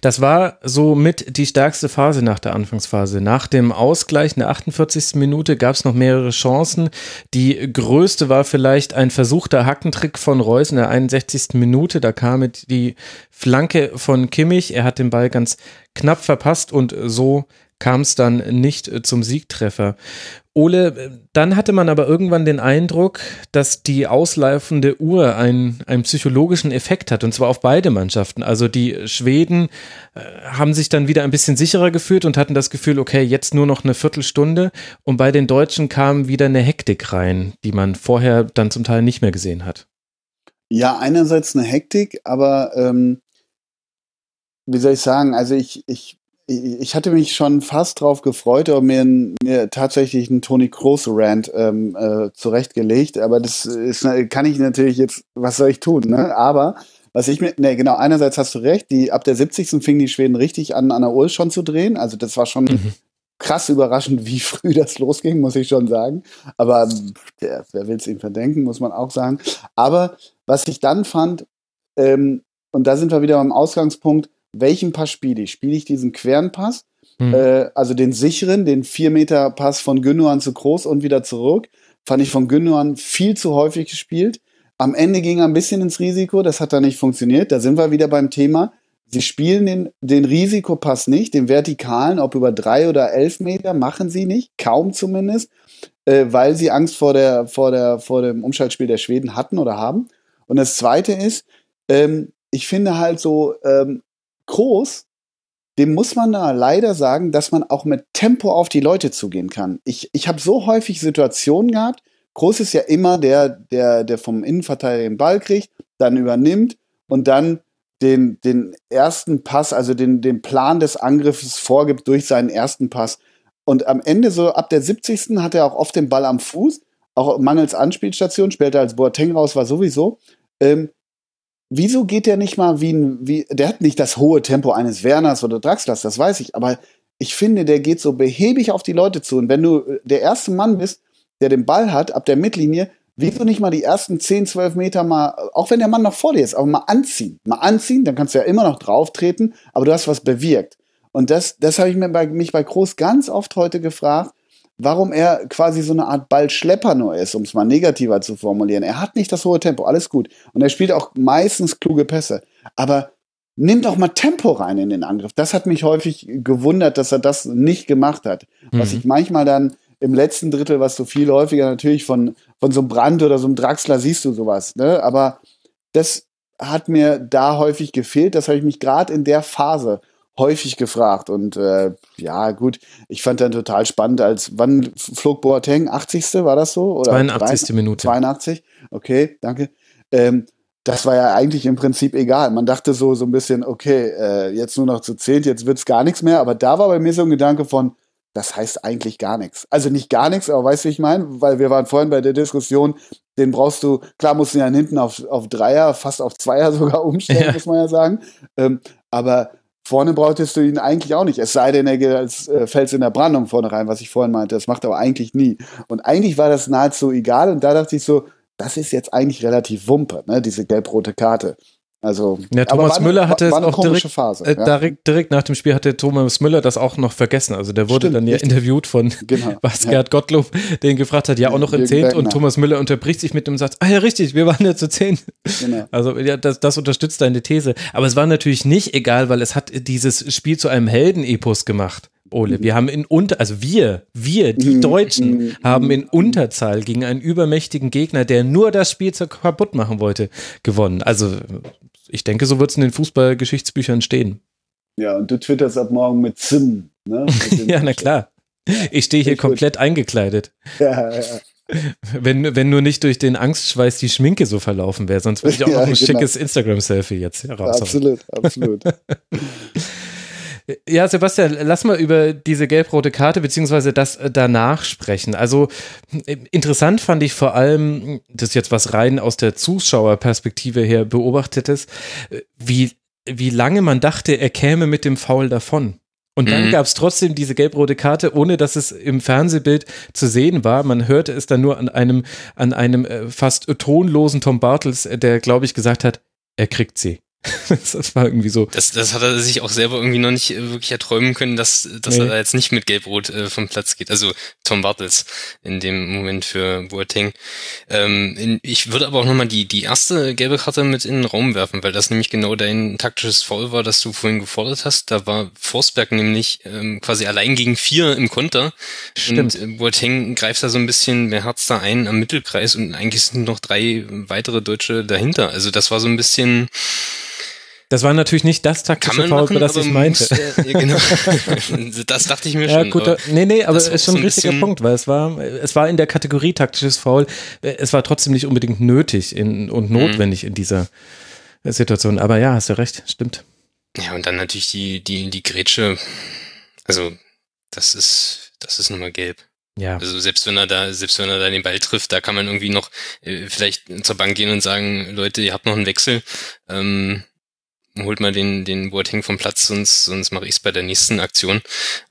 Das war so mit die stärkste Phase nach der Anfangsphase. Nach dem Ausgleich in der 48. Minute gab es noch mehrere Chancen. Die größte war vielleicht ein versuchter Hackentrick von Reus in der 61. Minute. Da kam die Flanke von Kimmich. Er hat den Ball ganz knapp verpasst und so kam es dann nicht zum Siegtreffer. Ole, dann hatte man aber irgendwann den Eindruck, dass die auslaufende Uhr einen, einen psychologischen Effekt hat, und zwar auf beide Mannschaften. Also die Schweden äh, haben sich dann wieder ein bisschen sicherer gefühlt und hatten das Gefühl, okay, jetzt nur noch eine Viertelstunde. Und bei den Deutschen kam wieder eine Hektik rein, die man vorher dann zum Teil nicht mehr gesehen hat.
Ja, einerseits eine Hektik, aber ähm, wie soll ich sagen, also ich, ich, ich hatte mich schon fast drauf gefreut, aber mir, mir tatsächlich einen Toni Kroos Rant ähm, äh, zurechtgelegt. Aber das ist, kann ich natürlich jetzt, was soll ich tun? Ne? Aber was ich mir, ne, genau, einerseits hast du recht, die ab der 70. fingen die Schweden richtig an, an der Uhr schon zu drehen. Also das war schon mhm. krass überraschend, wie früh das losging, muss ich schon sagen. Aber der, wer will es ihm verdenken, muss man auch sagen. Aber was ich dann fand, ähm, und da sind wir wieder beim Ausgangspunkt, welchen Pass spiele ich? Spiele ich diesen queren Pass, mhm. äh, also den sicheren, den 4 Meter Pass von Gündogan zu groß und wieder zurück? Fand ich von Gündogan viel zu häufig gespielt. Am Ende ging er ein bisschen ins Risiko, das hat da nicht funktioniert. Da sind wir wieder beim Thema. Sie spielen den, den Risikopass nicht, den vertikalen, ob über drei oder elf Meter, machen sie nicht, kaum zumindest, äh, weil sie Angst vor, der, vor, der, vor dem Umschaltspiel der Schweden hatten oder haben. Und das Zweite ist, ähm, ich finde halt so, ähm, groß, dem muss man da leider sagen, dass man auch mit Tempo auf die Leute zugehen kann. Ich, ich habe so häufig Situationen gehabt, Groß ist ja immer der, der, der vom Innenverteidiger den Ball kriegt, dann übernimmt und dann den, den ersten Pass, also den, den Plan des Angriffes vorgibt durch seinen ersten Pass. Und am Ende, so ab der 70. hat er auch oft den Ball am Fuß, auch mangels Anspielstation, später als Boateng raus war sowieso. Ähm, wieso geht der nicht mal wie ein, wie, der hat nicht das hohe Tempo eines Werners oder Draxlers, das weiß ich, aber ich finde, der geht so behäbig auf die Leute zu. Und wenn du äh, der erste Mann bist, der den Ball hat, ab der Mittellinie, wieso nicht mal die ersten 10, 12 Meter mal, auch wenn der Mann noch vor dir ist, aber mal anziehen. Mal anziehen, dann kannst du ja immer noch drauf treten, aber du hast was bewirkt. Und das, das habe ich mir bei, mich bei Groß ganz oft heute gefragt, warum er quasi so eine Art Ballschlepper nur ist, um es mal negativer zu formulieren. Er hat nicht das hohe Tempo, alles gut. Und er spielt auch meistens kluge Pässe. Aber nimm doch mal Tempo rein in den Angriff. Das hat mich häufig gewundert, dass er das nicht gemacht hat. Mhm. Was ich manchmal dann im letzten Drittel, was so viel häufiger natürlich von, von so einem Brand oder so einem Draxler siehst du sowas. Ne? Aber das hat mir da häufig gefehlt. Das habe ich mich gerade in der Phase häufig gefragt. Und äh, ja, gut, ich fand dann total spannend, als wann flog Boateng? 80. war das so?
Oder 82.
83,
Minute.
82, okay, danke. Ähm, das war ja eigentlich im Prinzip egal. Man dachte so, so ein bisschen, okay, äh, jetzt nur noch zu zehnt, jetzt wird's gar nichts mehr. Aber da war bei mir so ein Gedanke von, das heißt eigentlich gar nichts. Also nicht gar nichts, aber weißt du, wie ich meine? Weil wir waren vorhin bei der Diskussion, den brauchst du, klar musst du ja hinten auf, auf Dreier, fast auf Zweier sogar umstellen, ja. muss man ja sagen. Ähm, aber Vorne brauchtest du ihn eigentlich auch nicht, es sei denn, er geht als äh, Fels in der Brandung vorne rein, was ich vorhin meinte. Das macht er aber eigentlich nie. Und eigentlich war das nahezu egal. Und da dachte ich so, das ist jetzt eigentlich relativ Wumpe, ne, diese gelb-rote Karte. Also,
ja, Thomas Müller hatte war, war es auch direkt,
Phase,
äh, direkt, direkt, nach dem Spiel hatte Thomas Müller das auch noch vergessen. Also der wurde Stimmt, dann ja richtig. interviewt von genau, Basgard ja. Gottlob, den gefragt hat, ja auch noch in zehnt und Thomas Müller unterbricht sich mit dem Satz, ah ja richtig, wir waren ja zu zehn. Genau. Also ja, das, das unterstützt deine These. Aber es war natürlich nicht egal, weil es hat dieses Spiel zu einem Heldenepos gemacht. Ole. Wir haben in Unter, also wir, wir, die mhm. Deutschen, mhm. haben in Unterzahl gegen einen übermächtigen Gegner, der nur das Spielzeug kaputt machen wollte, gewonnen. Also ich denke, so wird es in den Fußballgeschichtsbüchern stehen.
Ja, und du twitterst ab morgen mit Zim. Ne?
Mit ja, na klar. Ich stehe hier komplett gut. eingekleidet. Ja, ja. Wenn, wenn nur nicht durch den Angstschweiß die Schminke so verlaufen wäre, sonst würde ich auch ja, noch ein genau. schickes Instagram-Selfie jetzt heraus.
Absolut, absolut.
Ja, Sebastian, lass mal über diese gelb-rote Karte beziehungsweise das äh, danach sprechen. Also interessant fand ich vor allem, das ist jetzt was rein aus der Zuschauerperspektive her beobachtetes, äh, wie, wie lange man dachte, er käme mit dem Foul davon. Und dann mhm. gab es trotzdem diese gelb-rote Karte, ohne dass es im Fernsehbild zu sehen war. Man hörte es dann nur an einem, an einem äh, fast tonlosen Tom Bartels, der, glaube ich, gesagt hat, er kriegt sie. das war irgendwie so.
Das, das hat er sich auch selber irgendwie noch nicht äh, wirklich erträumen können, dass, dass nee. er da jetzt nicht mit Gelb-Rot äh, vom Platz geht. Also Tom Bartels in dem Moment für Boateng. Ähm, in, ich würde aber auch nochmal die, die erste gelbe Karte mit in den Raum werfen, weil das nämlich genau dein taktisches Foul war, das du vorhin gefordert hast. Da war Forsberg nämlich ähm, quasi allein gegen vier im Konter.
Stimmt.
Und äh, Boateng greift da so ein bisschen mehr Herz da ein am Mittelkreis und eigentlich sind noch drei weitere Deutsche dahinter. Also das war so ein bisschen
das war natürlich nicht das taktische Foul, machen, das ich meinte. Muss,
ja, genau. das dachte ich mir
ja,
schon.
Gut, aber nee, nee, aber es ist schon ein richtiger Punkt, weil es war, es war in der Kategorie taktisches Foul. Es war trotzdem nicht unbedingt nötig in, und mhm. notwendig mhm. in dieser Situation. Aber ja, hast du recht, stimmt.
Ja, und dann natürlich die, die, die Grätsche. Also, das ist, das ist nun mal gelb.
Ja.
Also selbst wenn er da, selbst wenn er da den Ball trifft, da kann man irgendwie noch äh, vielleicht zur Bank gehen und sagen, Leute, ihr habt noch einen Wechsel, ähm, holt mal den, den Boateng vom Platz, sonst, sonst mache ich es bei der nächsten Aktion.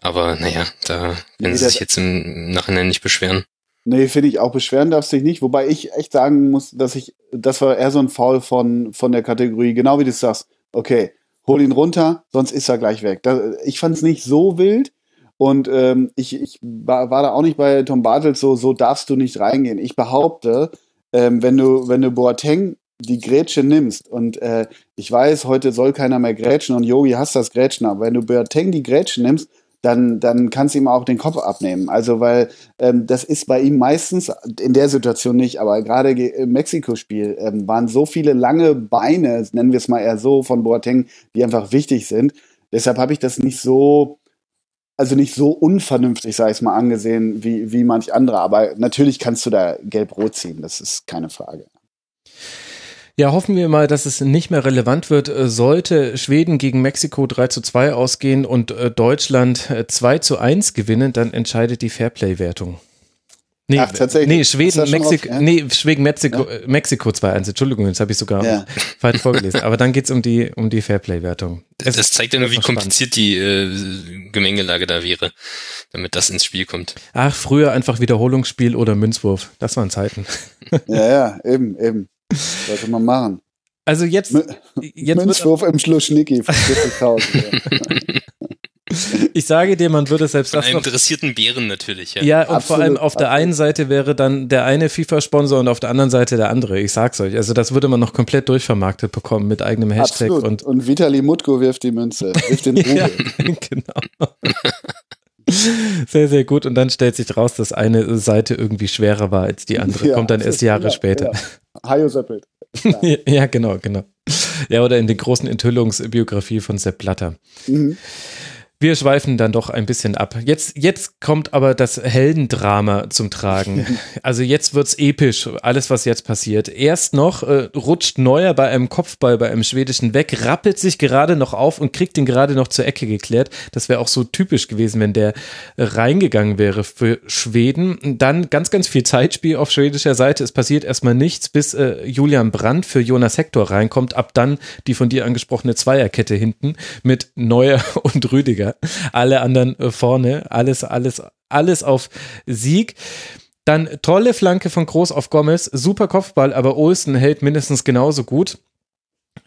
Aber naja, da können sie
das-
sich jetzt im Nachhinein nicht beschweren.
Nee, finde ich auch beschweren darfst dich nicht. Wobei ich echt sagen muss, dass ich, das war eher so ein Foul von, von der Kategorie, genau wie du sagst. Okay, hol ihn runter, sonst ist er gleich weg. Da, ich fand es nicht so wild. Und ähm, ich, ich war, war da auch nicht bei Tom Bartels so, so darfst du nicht reingehen. Ich behaupte, ähm, wenn du, wenn du Boateng die Grätsche nimmst und äh, ich weiß, heute soll keiner mehr grätschen und Yogi hasst das Grätschen, aber wenn du Boateng die Grätsche nimmst, dann, dann kannst du ihm auch den Kopf abnehmen. Also, weil ähm, das ist bei ihm meistens, in der Situation nicht, aber gerade ge- im Mexiko-Spiel ähm, waren so viele lange Beine, nennen wir es mal eher so, von Boateng, die einfach wichtig sind. Deshalb habe ich das nicht so, also nicht so unvernünftig, sage ich mal, angesehen wie, wie manch andere. Aber natürlich kannst du da gelb-rot ziehen, das ist keine Frage.
Ja, hoffen wir mal, dass es nicht mehr relevant wird. Äh, Sollte Schweden gegen Mexiko 3 zu 2 ausgehen und äh, Deutschland äh, 2 zu 1 gewinnen, dann entscheidet die Fairplay-Wertung. Nee,
Ach, tatsächlich.
nee, Schweden,
das
Mexiko,
ja?
nee, Schweden, Mexiko, äh, Mexiko 2-1. Entschuldigung, jetzt habe ich sogar
Ja.
falsch vorgelesen. Aber dann geht's um die, um die Fairplay-Wertung. Es-
Das zeigt ja nur, wie
das
kompliziert die äh, Gemengelage da wäre, damit das ins Spiel kommt.
Ach, früher einfach Wiederholungsspiel oder Münzwurf. Das waren Zeiten.
Ja, ja, eben, eben. Sollte man machen.
Also jetzt, jetzt
Münzwurf im Schlussschnicki für 40.000. ja.
ich sage dir, man würde selbst
Von
das
einem
noch
interessierten Bären natürlich, ja.
Ja, und vor
Absolut,
allem auf der
absolut.
einen Seite wäre dann der eine FIFA-Sponsor und auf der anderen Seite der andere. Ich sag's euch. Also das würde man noch komplett durchvermarktet bekommen mit eigenem Hashtag
Absolut.
und
Und, Vitali Mutko wirft die Münze, wirft den Rubel.
ja, genau. Sehr, sehr gut. Und dann stellt sich raus, dass eine Seite irgendwie schwerer war als die andere.
Ja,
Kommt dann erst Jahre
ja,
später.
Ja. Hajo Seppelt.
Ja. ja, genau, genau. Ja, oder in den großen Enthüllungsbiografie von Sepp Blatter.
Mhm.
Wir schweifen dann doch ein bisschen ab. Jetzt, jetzt kommt aber das Heldendrama zum Tragen. Also jetzt wird's episch, alles was jetzt passiert. Erst noch äh, rutscht Neuer bei einem Kopfball bei einem schwedischen weg, rappelt sich gerade noch auf und kriegt ihn gerade noch zur Ecke geklärt. Das wäre auch so typisch gewesen, wenn der äh, reingegangen wäre für Schweden. Dann ganz, ganz viel Zeitspiel auf schwedischer Seite. Es passiert erstmal nichts, bis äh, Julian Brandt für Jonas Hector reinkommt. Ab dann die von dir angesprochene Zweierkette hinten mit Neuer und Rüdiger. Alle anderen äh, vorne. Alles, alles, alles auf Sieg. Dann tolle Flanke von Groß auf Gomez. Super Kopfball, aber Olsen hält mindestens genauso gut.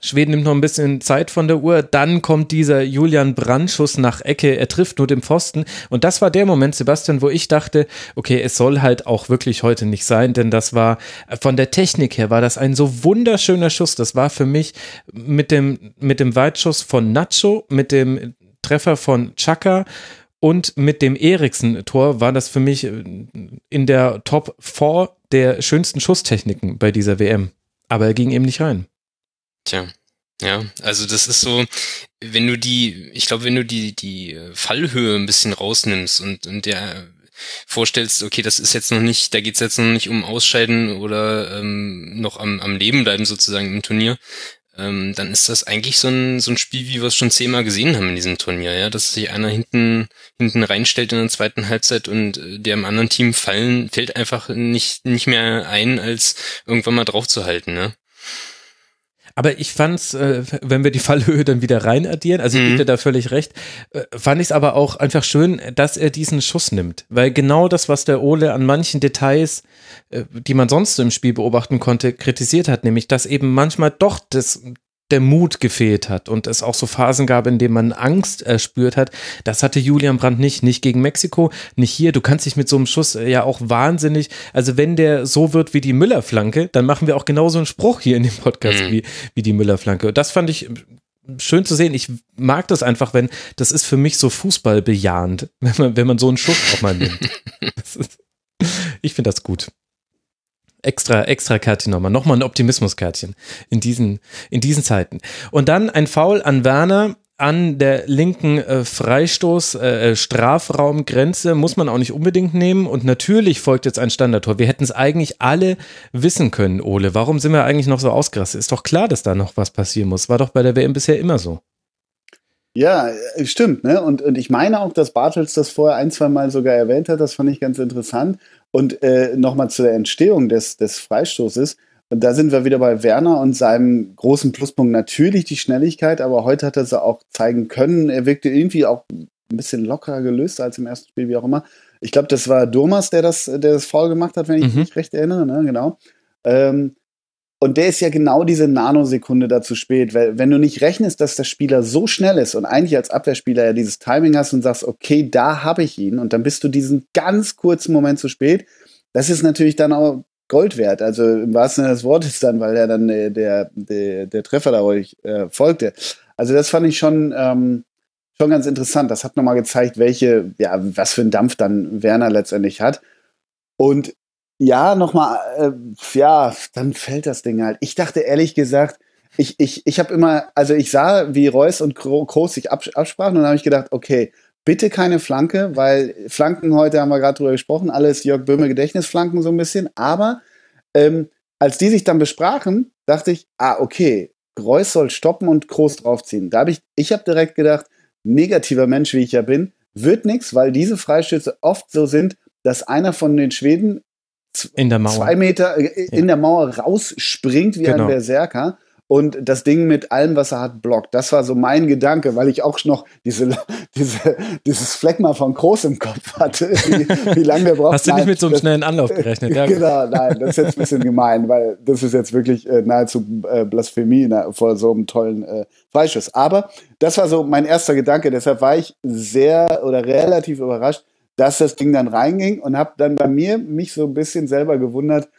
Schweden nimmt noch ein bisschen Zeit von der Uhr. Dann kommt dieser Julian Brandt-Schuss nach Ecke. Er trifft nur den Pfosten. Und das war der Moment, Sebastian, wo ich dachte, okay, es soll halt auch wirklich heute nicht sein, denn das war von der Technik her war das ein so wunderschöner Schuss. Das war für mich mit dem, mit dem Weitschuss von Nacho, mit dem Treffer von Chaka und mit dem Eriksen-Tor war das für mich äh, in der Top 4 der schönsten Schusstechniken bei dieser WM. Aber er ging eben nicht rein.
Tja. Ja, also das ist so, wenn du die, ich glaube, wenn du die, die äh, Fallhöhe ein bisschen rausnimmst und, und der vorstellst, okay, das ist jetzt noch nicht, da geht's jetzt noch nicht um Ausscheiden oder ähm, noch am, am Leben bleiben sozusagen im Turnier, ähm, dann ist das eigentlich so ein, so ein Spiel, wie wir es schon zehnmal gesehen haben in diesem Turnier, ja, dass sich einer hinten, hinten reinstellt in der zweiten Halbzeit und äh, der im anderen Team fallen, fällt einfach nicht, nicht mehr ein, als irgendwann mal drauf zu halten, ne?
Aber ich fand's, äh, wenn wir die Fallhöhe dann wieder rein addieren, also ich
Mhm.
gebe dir da völlig recht, äh, fand ich es aber auch einfach schön, dass er diesen Schuss nimmt. Weil genau das, was der Ole an manchen Details, äh, die man sonst im Spiel beobachten konnte, kritisiert hat, nämlich, dass eben manchmal doch das der Mut gefehlt hat und es auch so Phasen gab, in denen man Angst erspürt hat. Das hatte Julian Brandt nicht, nicht gegen Mexiko, nicht hier. Du kannst dich mit so einem Schuss äh, ja auch wahnsinnig, also wenn der so wird wie die Müller-Flanke, dann machen wir auch genauso einen Spruch hier in dem Podcast
Mhm.
wie, wie die Müller-Flanke. Und das fand ich schön zu sehen. Ich mag das einfach, wenn, das ist für mich so fußballbejahend, wenn man, wenn man so einen Schuss auch mal nimmt. Ist, ich finde das gut. Extra, extra Kärtchen nochmal. Nochmal ein Optimismuskärtchen in diesen, in diesen Zeiten. Und dann ein Foul an Werner an der linken äh, Freistoß, äh, Strafraumgrenze muss man auch nicht unbedingt nehmen. Und natürlich folgt jetzt ein Standardtor. Wir hätten es eigentlich alle wissen können, Ole. Warum sind wir eigentlich noch so ausgerastet? Ist doch klar, dass da noch was passieren muss. War doch bei der WM bisher immer so.
Ja, äh, stimmt, ne? Und, und ich meine auch, dass Bartels das vorher ein, zwei Mal sogar erwähnt hat, das fand ich ganz interessant. Und äh, nochmal zu der Entstehung des, des Freistoßes. Und da sind wir wieder bei Werner und seinem großen Pluspunkt natürlich die Schnelligkeit, aber heute hat er sie auch zeigen können. Er wirkte irgendwie auch ein bisschen lockerer gelöst als im ersten Spiel, wie auch immer. Ich glaube, das war Durmas, der das, der das Foul gemacht hat, wenn ich mhm. mich recht erinnere, ne? genau. Ähm, und der ist ja genau diese Nanosekunde da zu spät, weil wenn du nicht rechnest, dass der Spieler so schnell ist und eigentlich als Abwehrspieler ja dieses Timing hast und sagst, okay, da habe ich ihn und dann bist du diesen ganz kurzen Moment zu spät, das ist natürlich dann auch Gold wert. Also im wahrsten Sinne des Wortes dann, weil er dann äh, der, der, der Treffer da ruhig äh, folgte. Also das fand ich schon, ähm, schon ganz interessant. Das hat nochmal gezeigt, welche, ja, was für einen Dampf dann Werner letztendlich hat. Und ja, nochmal, äh, ja, dann fällt das Ding halt. Ich dachte ehrlich gesagt, ich, ich, ich habe immer, also ich sah, wie Reus und Kroos sich absprachen und habe ich gedacht, okay, bitte keine Flanke, weil Flanken heute haben wir gerade drüber gesprochen, alles Jörg Böhme Gedächtnisflanken so ein bisschen, aber ähm, als die sich dann besprachen, dachte ich, ah, okay, Reus soll stoppen und Kroos draufziehen. Da habe ich, ich habe direkt gedacht, negativer Mensch, wie ich ja bin, wird nichts, weil diese Freistöße oft so sind, dass einer von den Schweden
in der Mauer.
zwei Meter äh, in der Mauer rausspringt wie genau. ein Berserker und das Ding mit allem, was er hat, blockt. Das war so mein Gedanke, weil ich auch noch diese, diese, dieses Fleck mal von Groß im Kopf hatte, wie, wie lange der braucht.
Hast du nicht mit so einem schnellen Anlauf gerechnet?
Ja. genau, nein, das ist jetzt ein bisschen gemein, weil das ist jetzt wirklich äh, nahezu äh, Blasphemie na, vor so einem tollen äh, Freischuss. Aber das war so mein erster Gedanke, deshalb war ich sehr oder relativ überrascht, dass das Ding dann reinging und habe dann bei mir mich so ein bisschen selber gewundert.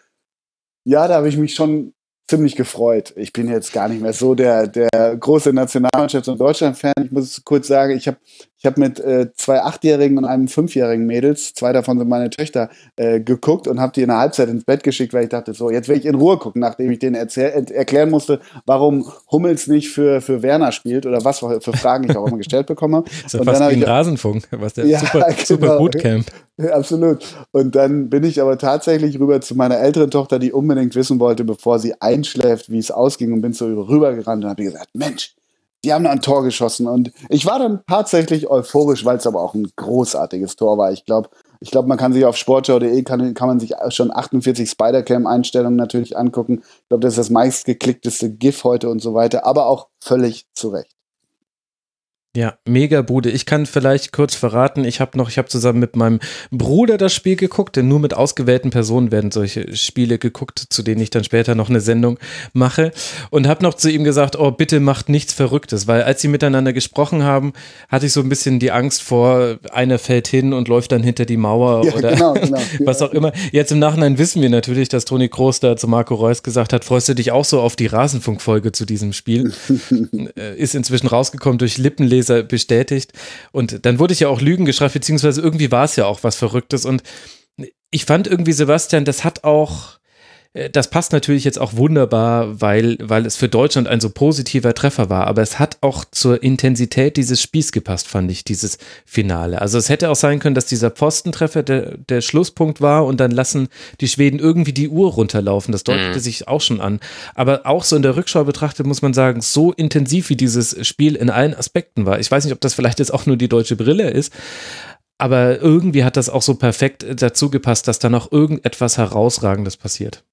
Ja, da habe ich mich schon ziemlich gefreut. Ich bin jetzt gar nicht mehr so der, der große Nationalmannschafts- und Deutschland-Fan. Ich muss kurz sagen, ich habe ich hab mit äh, zwei Achtjährigen und einem Fünfjährigen Mädels, zwei davon sind meine Töchter, äh, geguckt und habe die in der Halbzeit ins Bett geschickt, weil ich dachte, so, jetzt will ich in Ruhe gucken, nachdem ich denen erklären musste, warum Hummels nicht für, für Werner spielt oder was für Fragen ich auch immer gestellt bekommen habe.
Das ist und fast dann wie ein Rasenfunk, was der ja, super, genau. super Bootcamp.
Ja, absolut. Und dann bin ich aber tatsächlich rüber zu meiner älteren Tochter, die unbedingt wissen wollte, bevor sie einschläft, wie es ausging und bin so rübergerannt und habe gesagt, Mensch, die haben ein Tor geschossen und ich war dann tatsächlich euphorisch, weil es aber auch ein großartiges Tor war. Ich glaube, ich glaube, man kann sich auf sportschau.de kann, kann man sich schon 48 Spider-Cam-Einstellungen natürlich angucken. Ich glaube, das ist das meistgeklickteste GIF heute und so weiter, aber auch völlig zu Recht.
Ja, mega Bude. Ich kann vielleicht kurz verraten, ich habe noch, ich habe zusammen mit meinem Bruder das Spiel geguckt, denn nur mit ausgewählten Personen werden solche Spiele geguckt, zu denen ich dann später noch eine Sendung mache und habe noch zu ihm gesagt, oh, bitte macht nichts Verrücktes, weil als sie miteinander gesprochen haben, hatte ich so ein bisschen die Angst vor, einer fällt hin und läuft dann hinter die Mauer ja, oder genau, genau. was auch immer. Jetzt im Nachhinein wissen wir natürlich, dass Toni Kroos da zu Marco Reus gesagt hat, freust du dich auch so auf die Rasenfunkfolge zu diesem Spiel? Äh, ist inzwischen rausgekommen durch Lippenlesen Leser bestätigt. Und dann wurde ich ja auch Lügen geschrieben, beziehungsweise irgendwie war es ja auch was Verrücktes. Und ich fand irgendwie, Sebastian, das hat auch das passt natürlich jetzt auch wunderbar, weil, weil es für Deutschland ein so positiver Treffer war. Aber es hat auch zur Intensität dieses Spiels gepasst, fand ich, dieses Finale. Also es hätte auch sein können, dass dieser Postentreffer der, der Schlusspunkt war und dann lassen die Schweden irgendwie die Uhr runterlaufen. Das deutete mhm. sich auch schon an. Aber auch so in der Rückschau betrachtet muss man sagen, so intensiv wie dieses Spiel in allen Aspekten war. Ich weiß nicht, ob das vielleicht jetzt auch nur die deutsche Brille ist. Aber irgendwie hat das auch so perfekt dazu gepasst, dass da noch irgendetwas Herausragendes passiert.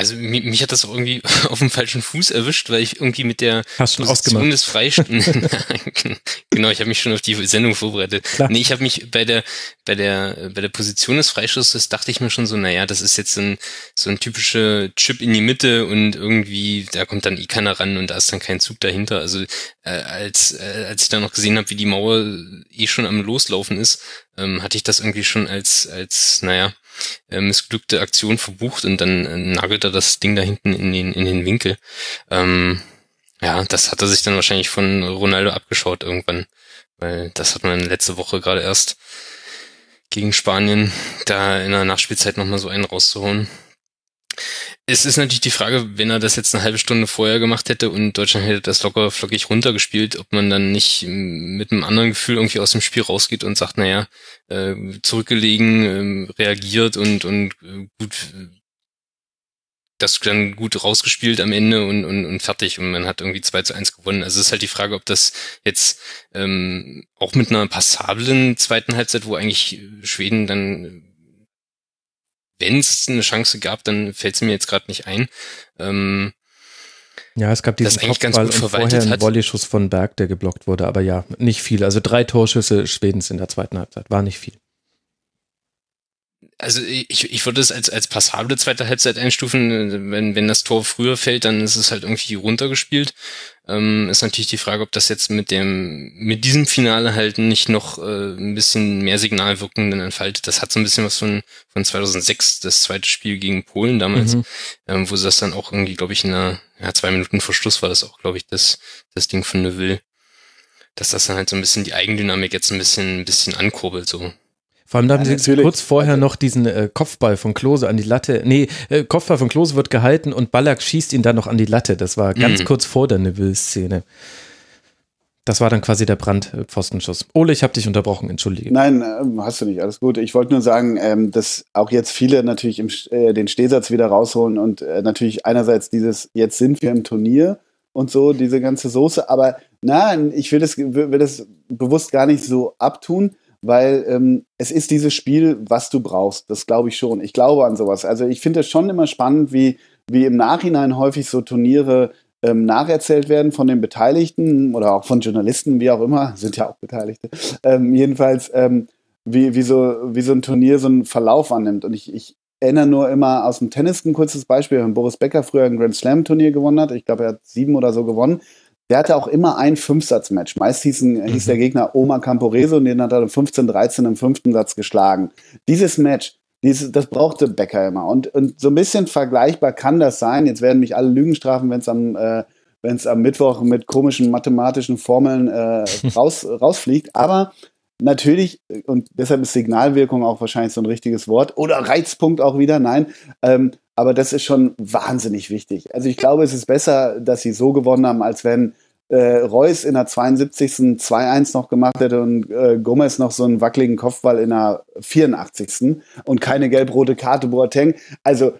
Also mich, mich hat das auch irgendwie auf dem falschen Fuß erwischt, weil ich irgendwie mit der Hast Position des Freistoßes genau, ich habe mich schon auf die Sendung vorbereitet. Klar. Nee, ich habe mich bei der bei der bei der Position des Freistoßes dachte ich mir schon so, naja, das ist jetzt so ein so ein typischer Chip in die Mitte und irgendwie da kommt dann eh keiner ran und da ist dann kein Zug dahinter. Also äh, als äh, als ich dann noch gesehen habe, wie die Mauer eh schon am loslaufen ist, ähm, hatte ich das irgendwie schon als als naja äh, missglückte Aktion verbucht und dann äh, nagelt er das Ding da hinten in den, in den Winkel. Ähm, ja, das hat er sich dann wahrscheinlich von Ronaldo abgeschaut irgendwann, weil das hat man letzte Woche gerade erst gegen Spanien da in der Nachspielzeit nochmal so einen rauszuholen. Es ist natürlich die Frage, wenn er das jetzt eine halbe Stunde vorher gemacht hätte und Deutschland hätte das locker flockig runtergespielt, ob man dann nicht mit einem anderen Gefühl irgendwie aus dem Spiel rausgeht und sagt, naja, äh, zurückgelegen, äh, reagiert und, und äh, gut das dann gut rausgespielt am Ende und, und, und fertig und man hat irgendwie 2 zu 1 gewonnen. Also es ist halt die Frage, ob das jetzt ähm, auch mit einer passablen zweiten Halbzeit, wo eigentlich Schweden dann, wenn es eine Chance gab, dann fällt es mir jetzt gerade nicht ein. Ähm,
ja, es gab diesen
das eigentlich ganz gut
und vorher einen Volleyschuss von Berg, der geblockt wurde, aber ja, nicht viel. Also drei Torschüsse Schwedens in der zweiten Halbzeit, war nicht viel
also ich, ich würde es als, als passable zweite Halbzeit einstufen. Wenn, wenn das Tor früher fällt, dann ist es halt irgendwie runtergespielt. Ähm, ist natürlich die Frage, ob das jetzt mit dem, mit diesem Finale halt nicht noch äh, ein bisschen mehr Signalwirkung dann entfaltet. Das hat so ein bisschen was von, von 2006, das zweite Spiel gegen Polen damals, mhm. ähm, wo sie das dann auch irgendwie, glaube ich, in einer, ja, zwei Minuten vor Schluss war das auch, glaube ich, das, das Ding von Neville. Dass das dann halt so ein bisschen die Eigendynamik jetzt ein bisschen, ein bisschen ankurbelt, so.
Vor allem da haben ja, sie kurz vorher noch diesen äh, Kopfball von Klose an die Latte. Nee, äh, Kopfball von Klose wird gehalten und Ballack schießt ihn dann noch an die Latte. Das war ganz mhm. kurz vor der Neville-Szene. Das war dann quasi der Brandpfostenschuss. Ole, ich habe dich unterbrochen, entschuldige.
Nein, ähm, hast du nicht, alles gut. Ich wollte nur sagen, ähm, dass auch jetzt viele natürlich im, äh, den Stehsatz wieder rausholen und äh, natürlich einerseits dieses, jetzt sind wir im Turnier und so, diese ganze Soße, aber nein, ich will das, will das bewusst gar nicht so abtun, weil ähm, es ist dieses Spiel, was du brauchst. Das glaube ich schon. Ich glaube an sowas. Also ich finde es schon immer spannend, wie, wie im Nachhinein häufig so Turniere ähm, nacherzählt werden von den Beteiligten oder auch von Journalisten, wie auch immer, sind ja auch Beteiligte. Ähm, jedenfalls, ähm, wie, wie, so, wie so ein Turnier so einen Verlauf annimmt. Und ich, ich erinnere nur immer aus dem Tennis ein kurzes Beispiel, wenn Boris Becker früher ein Grand Slam Turnier gewonnen hat. Ich glaube, er hat sieben oder so gewonnen der hatte auch immer ein Fünfsatz-Match. Meist hieß, ein, hieß der mhm. Gegner Oma Camporese und den hat er 15-13 im fünften Satz geschlagen. Dieses Match, dieses, das brauchte Becker immer. Und, und so ein bisschen vergleichbar kann das sein. Jetzt werden mich alle Lügen strafen, wenn es am, äh, wenn's am Mittwoch mit komischen mathematischen Formeln äh, raus, rausfliegt. Aber natürlich, und deshalb ist Signalwirkung auch wahrscheinlich so ein richtiges Wort, oder Reizpunkt auch wieder, nein, ähm, aber das ist schon wahnsinnig wichtig. Also ich glaube, es ist besser, dass sie so gewonnen haben, als wenn äh, Reus in der 72. 2-1 noch gemacht hätte und äh, Gomez noch so einen wackeligen Kopfball in der 84. und keine gelb-rote Karte Boateng. Also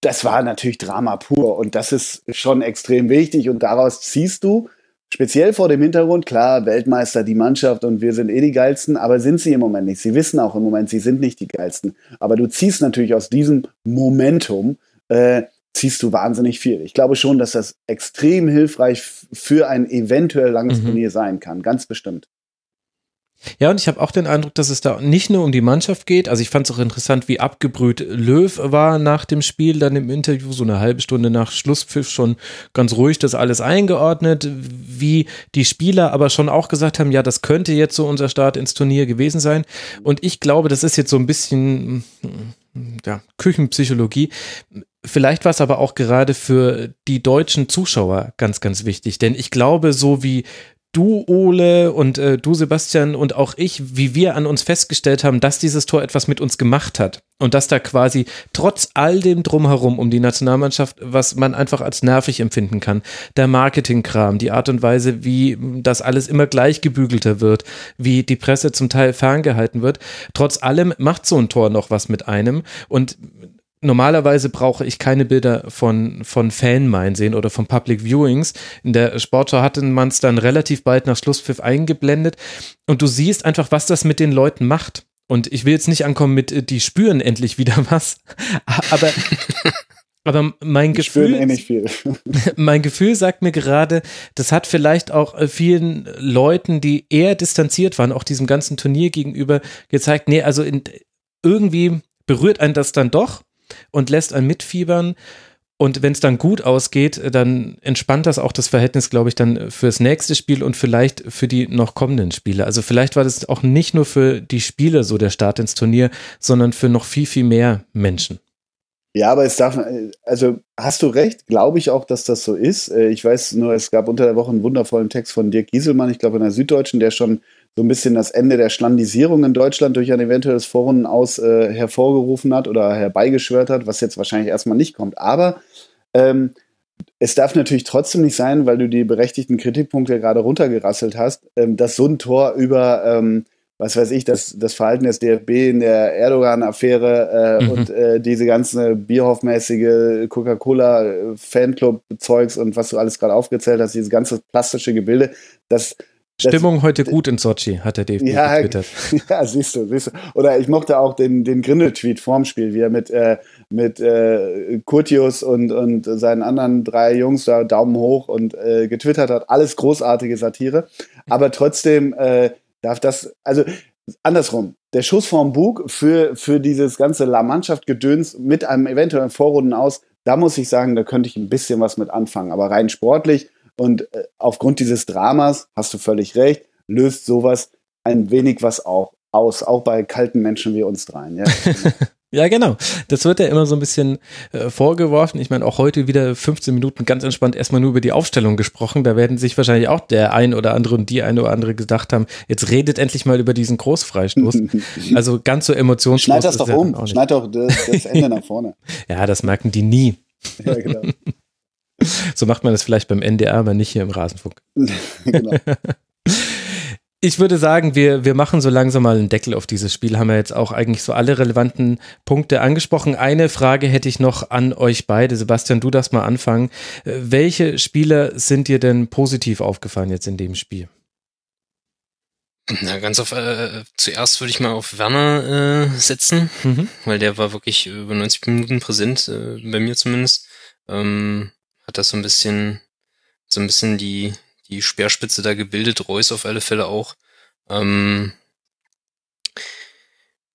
das war natürlich Drama pur und das ist schon extrem wichtig und daraus ziehst du Speziell vor dem Hintergrund, klar, Weltmeister, die Mannschaft und wir sind eh die geilsten, aber sind sie im Moment nicht. Sie wissen auch im Moment, sie sind nicht die geilsten. Aber du ziehst natürlich aus diesem Momentum, äh, ziehst du wahnsinnig viel. Ich glaube schon, dass das extrem hilfreich für ein eventuell langes mhm. Turnier sein kann, ganz bestimmt.
Ja, und ich habe auch den Eindruck, dass es da nicht nur um die Mannschaft geht. Also ich fand es auch interessant, wie abgebrüht Löw war nach dem Spiel, dann im Interview, so eine halbe Stunde nach Schlusspfiff schon ganz ruhig das alles eingeordnet, wie die Spieler aber schon auch gesagt haben, ja, das könnte jetzt so unser Start ins Turnier gewesen sein. Und ich glaube, das ist jetzt so ein bisschen ja, Küchenpsychologie. Vielleicht war es aber auch gerade für die deutschen Zuschauer ganz, ganz wichtig, denn ich glaube, so wie du, Ole, und äh, du, Sebastian, und auch ich, wie wir an uns festgestellt haben, dass dieses Tor etwas mit uns gemacht hat. Und dass da quasi trotz all dem Drumherum um die Nationalmannschaft, was man einfach als nervig empfinden kann, der Marketingkram, die Art und Weise, wie das alles immer gleich gebügelter wird, wie die Presse zum Teil ferngehalten wird, trotz allem macht so ein Tor noch was mit einem. Und normalerweise brauche ich keine Bilder von, von Fanmeilen sehen oder von Public Viewings. In der Sportschau hatte man es dann relativ bald nach Schlusspfiff eingeblendet und du siehst einfach, was das mit den Leuten macht. Und ich will jetzt nicht ankommen mit, äh, die spüren endlich wieder was, aber, aber mein Gefühl,
eh
mein Gefühl sagt mir gerade, das hat vielleicht auch äh, vielen Leuten, die eher distanziert waren, auch diesem ganzen Turnier gegenüber gezeigt, nee, also in, irgendwie berührt einen das dann doch und lässt einen mitfiebern. Und wenn es dann gut ausgeht, dann entspannt das auch das Verhältnis, glaube ich, dann fürs nächste Spiel und vielleicht für die noch kommenden Spiele. Also vielleicht war das auch nicht nur für die Spieler so der Start ins Turnier, sondern für noch viel, viel mehr Menschen.
Ja, aber es darf, also hast du recht, glaube ich auch, dass das so ist. Äh, ich weiß nur, es gab unter der Woche einen wundervollen Text von Dirk Gieselmann, ich glaube in der Süddeutschen, der schon so ein bisschen das Ende der Schlandisierung in Deutschland durch ein eventuelles Forum aus äh, hervorgerufen hat oder herbeigeschwört hat, was jetzt wahrscheinlich erstmal nicht kommt. Aber ähm, es darf natürlich trotzdem nicht sein, weil du die berechtigten Kritikpunkte gerade runtergerasselt hast, ähm, dass so ein Tor über ähm, was weiß ich, das, das Verhalten des DFB in der Erdogan-Affäre äh, mhm. und äh, diese ganze Bierhoff-mäßige Coca-Cola-Fanclub-Zeugs und was du alles gerade aufgezählt hast, dieses ganze plastische Gebilde, das
Stimmung das, heute gut in Sochi, hat der DFB
ja, getwittert. Ja, siehst du, siehst du. Oder ich mochte auch den, den Grindel-Tweet vorm Spiel, wie er mit, äh, mit äh, Kurtius und, und seinen anderen drei Jungs da Daumen hoch und äh, getwittert hat. Alles großartige Satire. Aber trotzdem äh, darf das, also andersrum, der Schuss vorm Bug für, für dieses ganze La Mannschaft-Gedöns mit einem eventuellen Vorrunden aus, da muss ich sagen, da könnte ich ein bisschen was mit anfangen. Aber rein sportlich und äh, aufgrund dieses Dramas, hast du völlig recht, löst sowas ein wenig was auch aus, auch bei kalten Menschen wie uns dreien. Ja,
ja genau. Das wird ja immer so ein bisschen äh, vorgeworfen. Ich meine, auch heute wieder 15 Minuten ganz entspannt erstmal nur über die Aufstellung gesprochen. Da werden sich wahrscheinlich auch der ein oder andere und die eine oder andere gedacht haben, jetzt redet endlich mal über diesen Großfreistoß. also ganz so emotionslos.
Schneid das doch um. Schneid doch das, das Ende nach vorne.
Ja, das merken die nie. Ja, genau. So macht man das vielleicht beim NDR, aber nicht hier im Rasenfunk. genau. Ich würde sagen, wir, wir machen so langsam mal einen Deckel auf dieses Spiel. Haben wir jetzt auch eigentlich so alle relevanten Punkte angesprochen. Eine Frage hätte ich noch an euch beide. Sebastian, du darfst mal anfangen. Welche Spieler sind dir denn positiv aufgefallen jetzt in dem Spiel?
Na, ganz auf, äh, zuerst würde ich mal auf Werner äh, setzen, mhm. weil der war wirklich über 90 Minuten präsent, äh, bei mir zumindest. Ähm, hat das so ein bisschen, so ein bisschen die, die Speerspitze da gebildet, Reus auf alle Fälle auch. Ähm,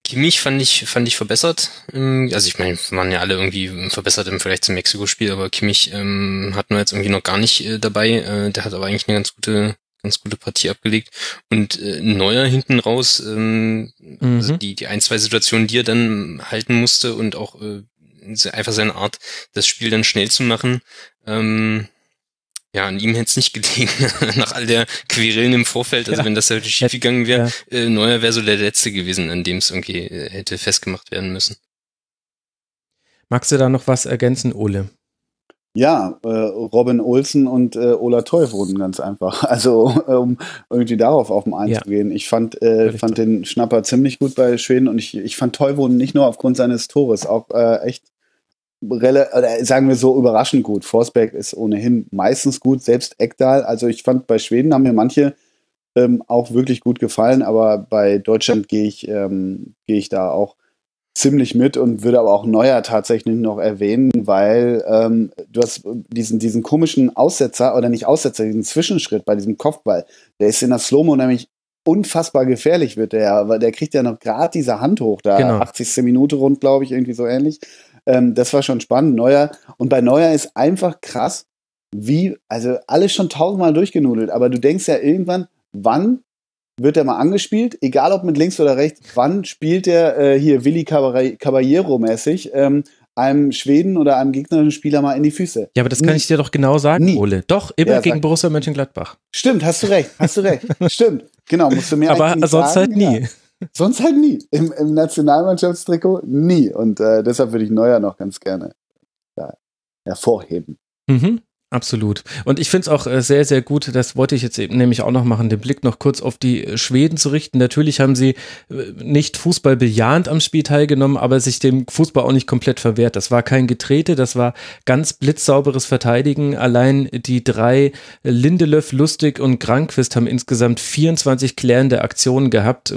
Kimmich fand ich, fand ich verbessert. Also ich meine, waren ja alle irgendwie verbessert im Vergleich zum Mexiko-Spiel, aber Kimmich ähm, hat nur jetzt irgendwie noch gar nicht äh, dabei. Äh, der hat aber eigentlich eine ganz gute, ganz gute Partie abgelegt. Und äh, Neuer hinten raus, ähm, mhm. also die, die ein, zwei Situationen, die er dann halten musste und auch äh, einfach seine Art, das Spiel dann schnell zu machen. Ähm, ja, an ihm hätte es nicht gelegen, nach all der Querelen im Vorfeld. Also ja. wenn das halt schief gegangen wäre, ja. äh, Neuer wäre so der Letzte gewesen, an dem es irgendwie äh, hätte festgemacht werden müssen.
Magst du da noch was ergänzen, Ole?
Ja, äh, Robin Olsen und äh, Ola Teuf wurden ganz einfach. Also um irgendwie darauf auf den einzugehen. Ja. Ich fand, äh, fand den Schnapper ziemlich gut bei Schweden und ich, ich fand Teuvonen nicht nur aufgrund seines Tores, auch äh, echt oder sagen wir so überraschend gut. Forsberg ist ohnehin meistens gut, selbst Eckdahl. Also ich fand bei Schweden haben mir manche ähm, auch wirklich gut gefallen, aber bei Deutschland gehe ich, ähm, gehe ich da auch ziemlich mit und würde aber auch Neuer tatsächlich noch erwähnen, weil ähm, du hast diesen, diesen komischen Aussetzer oder nicht Aussetzer, diesen Zwischenschritt bei diesem Kopfball, der ist in der Slow-Mo nämlich unfassbar gefährlich wird der, aber der kriegt ja noch gerade diese Hand hoch, da genau. 80. Minute rund, glaube ich, irgendwie so ähnlich. Ähm, das war schon spannend. Neuer. Und bei Neuer ist einfach krass, wie, also alles schon tausendmal durchgenudelt, aber du denkst ja irgendwann, wann wird er mal angespielt, egal ob mit links oder rechts, wann spielt er äh, hier Willi Caballero-mäßig ähm, einem Schweden oder einem gegnerischen Spieler mal in die Füße.
Ja, aber das kann Nie. ich dir doch genau sagen, Nie. Ole. Doch, immer ja, gegen Borussia Mönchengladbach.
Stimmt, hast du recht, hast du recht. Stimmt, genau, musst du mir
Aber sonst sagen, halt nie. Ja.
Sonst halt nie. Im, im Nationalmannschaftstrikot nie. Und äh, deshalb würde ich Neuer noch ganz gerne ja, hervorheben.
Mhm. Absolut. Und ich finde es auch äh, sehr, sehr gut, das wollte ich jetzt eben nämlich auch noch machen, den Blick noch kurz auf die äh, Schweden zu richten. Natürlich haben sie äh, nicht Fußball bejahend am Spiel teilgenommen, aber sich dem Fußball auch nicht komplett verwehrt. Das war kein Getrete, das war ganz blitzsauberes Verteidigen. Allein die drei Lindelöf, Lustig und Granquist haben insgesamt 24 klärende Aktionen gehabt.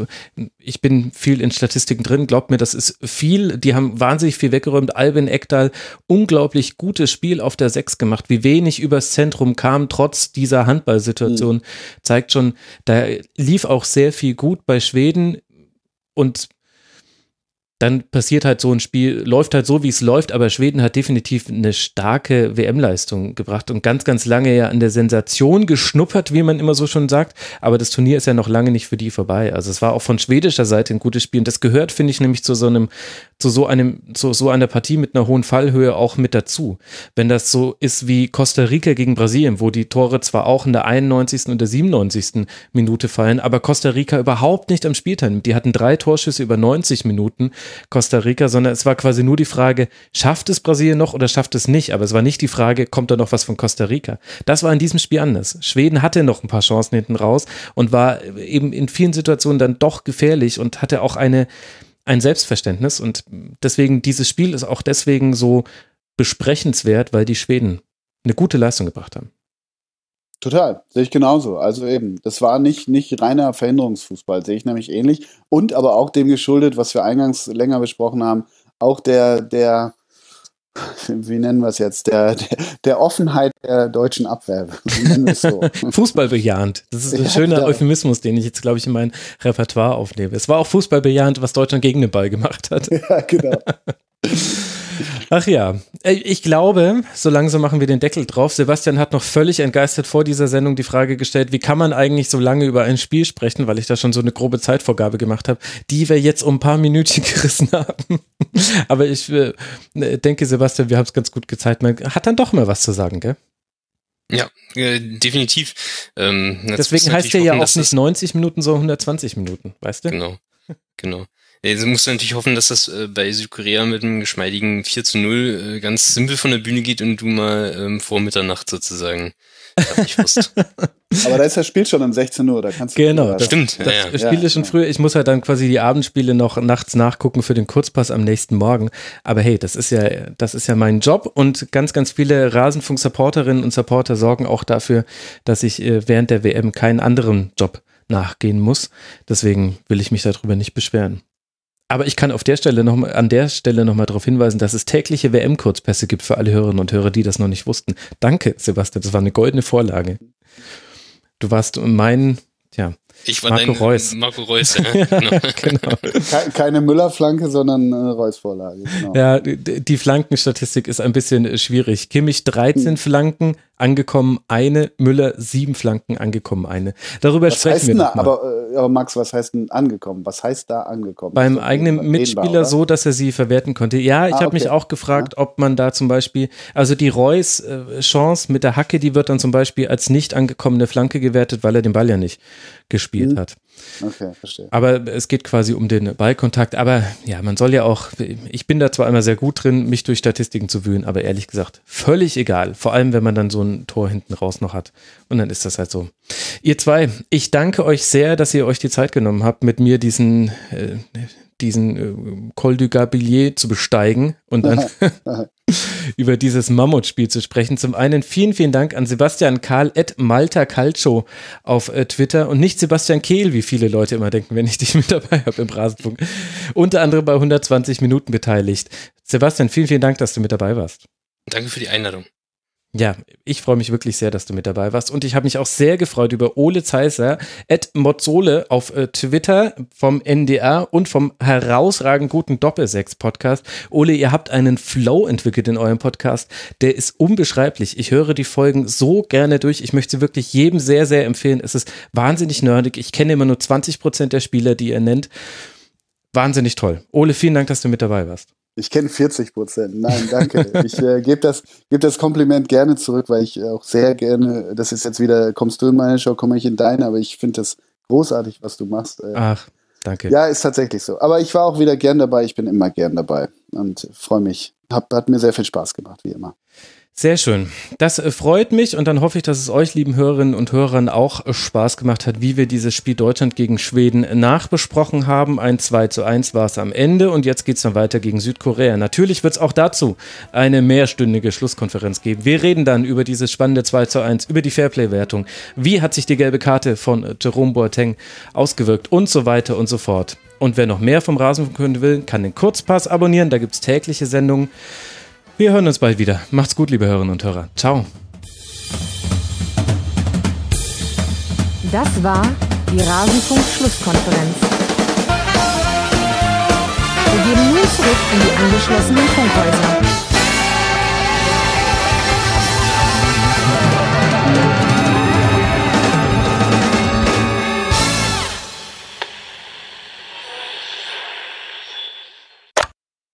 Ich bin viel in Statistiken drin, glaubt mir, das ist viel. Die haben wahnsinnig viel weggeräumt. Albin Ekdal, unglaublich gutes Spiel auf der Sechs gemacht. Wie wenig wenig übers Zentrum kam, trotz dieser Handballsituation, mhm. zeigt schon, da lief auch sehr viel gut bei Schweden und dann passiert halt so ein Spiel, läuft halt so, wie es läuft, aber Schweden hat definitiv eine starke WM-Leistung gebracht und ganz, ganz lange ja an der Sensation geschnuppert, wie man immer so schon sagt, aber das Turnier ist ja noch lange nicht für die vorbei. Also es war auch von schwedischer Seite ein gutes Spiel und das gehört, finde ich, nämlich zu so einem zu so einem, zu so einer Partie mit einer hohen Fallhöhe auch mit dazu. Wenn das so ist wie Costa Rica gegen Brasilien, wo die Tore zwar auch in der 91. und der 97. Minute fallen, aber Costa Rica überhaupt nicht am Spiel teilnimmt. Die hatten drei Torschüsse über 90 Minuten, Costa Rica, sondern es war quasi nur die Frage, schafft es Brasilien noch oder schafft es nicht? Aber es war nicht die Frage, kommt da noch was von Costa Rica? Das war in diesem Spiel anders. Schweden hatte noch ein paar Chancen hinten raus und war eben in vielen Situationen dann doch gefährlich und hatte auch eine, ein Selbstverständnis. Und deswegen, dieses Spiel ist auch deswegen so besprechenswert, weil die Schweden eine gute Leistung gebracht haben.
Total, sehe ich genauso. Also eben, das war nicht, nicht reiner Verhinderungsfußball, sehe ich nämlich ähnlich. Und aber auch dem geschuldet, was wir eingangs länger besprochen haben, auch der, der, wie nennen wir es jetzt, der, der, der, Offenheit der deutschen Abwehr.
So? Fußballbejahend. Das ist ein ja, schöner genau. Euphemismus, den ich jetzt, glaube ich, in mein Repertoire aufnehme. Es war auch Fußballbejahend, was Deutschland gegen den Ball gemacht hat. Ja, genau. Ach ja, ich glaube, so langsam machen wir den Deckel drauf. Sebastian hat noch völlig entgeistert vor dieser Sendung die Frage gestellt, wie kann man eigentlich so lange über ein Spiel sprechen, weil ich da schon so eine grobe Zeitvorgabe gemacht habe, die wir jetzt um ein paar Minütchen gerissen haben. Aber ich äh, denke, Sebastian, wir haben es ganz gut gezeigt. Man hat dann doch mal was zu sagen, gell?
Ja, äh, definitiv.
Ähm, Deswegen heißt der ja auch nicht 90 Minuten, sondern 120 Minuten, weißt du?
Genau, genau. Jetzt musst du natürlich hoffen, dass das äh, bei Südkorea mit einem geschmeidigen 4 zu 0 äh, ganz simpel von der Bühne geht und du mal ähm, vor Mitternacht sozusagen
Aber da ist das Spiel schon um 16 Uhr, da kannst du.
Genau, das stimmt. Das ja, Spiel ja. ist schon früher. Ich muss halt dann quasi die Abendspiele noch nachts nachgucken für den Kurzpass am nächsten Morgen. Aber hey, das ist ja, das ist ja mein Job und ganz, ganz viele Rasenfunk-Supporterinnen und Supporter sorgen auch dafür, dass ich äh, während der WM keinen anderen Job nachgehen muss. Deswegen will ich mich darüber nicht beschweren. Aber ich kann auf der Stelle noch mal, an der Stelle nochmal darauf hinweisen, dass es tägliche WM-Kurzpässe gibt für alle Hörerinnen und Hörer, die das noch nicht wussten. Danke, Sebastian, das war eine goldene Vorlage. Du warst mein, ja,
ich war Marco Reus. Marco Reus, ja.
genau. genau. Keine Müller-Flanke, sondern äh, Reus-Vorlage. Genau.
Ja, die Flankenstatistik ist ein bisschen schwierig. Kimmich 13 hm. Flanken angekommen, eine, Müller sieben Flanken angekommen, eine. Darüber was sprechen wir
mal. Aber, äh, aber Max, was heißt denn angekommen? Was heißt da angekommen?
Beim eigenen Mitspieler so, dass er sie verwerten konnte. Ja, ich ah, habe okay. mich auch gefragt, ja. ob man da zum Beispiel, also die Reus-Chance äh, mit der Hacke, die wird dann zum Beispiel als nicht angekommene Flanke gewertet, weil er den Ball ja nicht gespielt mhm. hat. Okay, verstehe. Aber es geht quasi um den Ballkontakt. Aber ja, man soll ja auch, ich bin da zwar immer sehr gut drin, mich durch Statistiken zu wühlen, aber ehrlich gesagt, völlig egal. Vor allem, wenn man dann so ein Tor hinten raus noch hat. Und dann ist das halt so. Ihr zwei, ich danke euch sehr, dass ihr euch die Zeit genommen habt, mit mir diesen, äh, diesen äh, Col du Gabilier zu besteigen und dann über dieses Mammutspiel zu sprechen. Zum einen vielen, vielen Dank an Sebastian Karl at Malta Calcio auf äh, Twitter und nicht Sebastian Kehl, wie viele Leute immer denken, wenn ich dich mit dabei habe im Rasenfunk. Unter anderem bei 120 Minuten beteiligt. Sebastian, vielen, vielen Dank, dass du mit dabei warst.
Danke für die Einladung.
Ja, ich freue mich wirklich sehr, dass du mit dabei warst. Und ich habe mich auch sehr gefreut über Ole Zeiser, at Mozzole auf äh, Twitter vom NDR und vom herausragend guten Doppelsechs-Podcast. Ole, ihr habt einen Flow entwickelt in eurem Podcast. Der ist unbeschreiblich. Ich höre die Folgen so gerne durch. Ich möchte sie wirklich jedem sehr, sehr empfehlen. Es ist wahnsinnig nerdig. Ich kenne immer nur 20 Prozent der Spieler, die ihr nennt. Wahnsinnig toll. Ole, vielen Dank, dass du mit dabei warst.
Ich kenne 40 Prozent. Nein, danke. ich äh, gebe das, geb das Kompliment gerne zurück, weil ich auch sehr gerne, das ist jetzt wieder, kommst du in meine Show, komme ich in deine, aber ich finde das großartig, was du machst.
Äh, Ach, danke.
Ja, ist tatsächlich so. Aber ich war auch wieder gern dabei, ich bin immer gern dabei und freue mich. Hab, hat mir sehr viel Spaß gemacht, wie immer.
Sehr schön. Das äh, freut mich und dann hoffe ich, dass es euch, lieben Hörerinnen und Hörern, auch äh, Spaß gemacht hat, wie wir dieses Spiel Deutschland gegen Schweden nachbesprochen haben. Ein 2 zu 1 war es am Ende und jetzt geht es dann weiter gegen Südkorea. Natürlich wird es auch dazu eine mehrstündige Schlusskonferenz geben. Wir reden dann über dieses spannende 2 zu 1, über die Fairplay-Wertung. Wie hat sich die gelbe Karte von äh, Jerome Boateng ausgewirkt und so weiter und so fort. Und wer noch mehr vom Rasenfunk hören will, kann den Kurzpass abonnieren. Da gibt es tägliche Sendungen. Wir hören uns bald wieder. Macht's gut, liebe Hörerinnen und Hörer. Ciao.
Das war die Rasenfunk-Schlusskonferenz. Wir gehen nun zurück in die angeschlossenen Funkhäuser.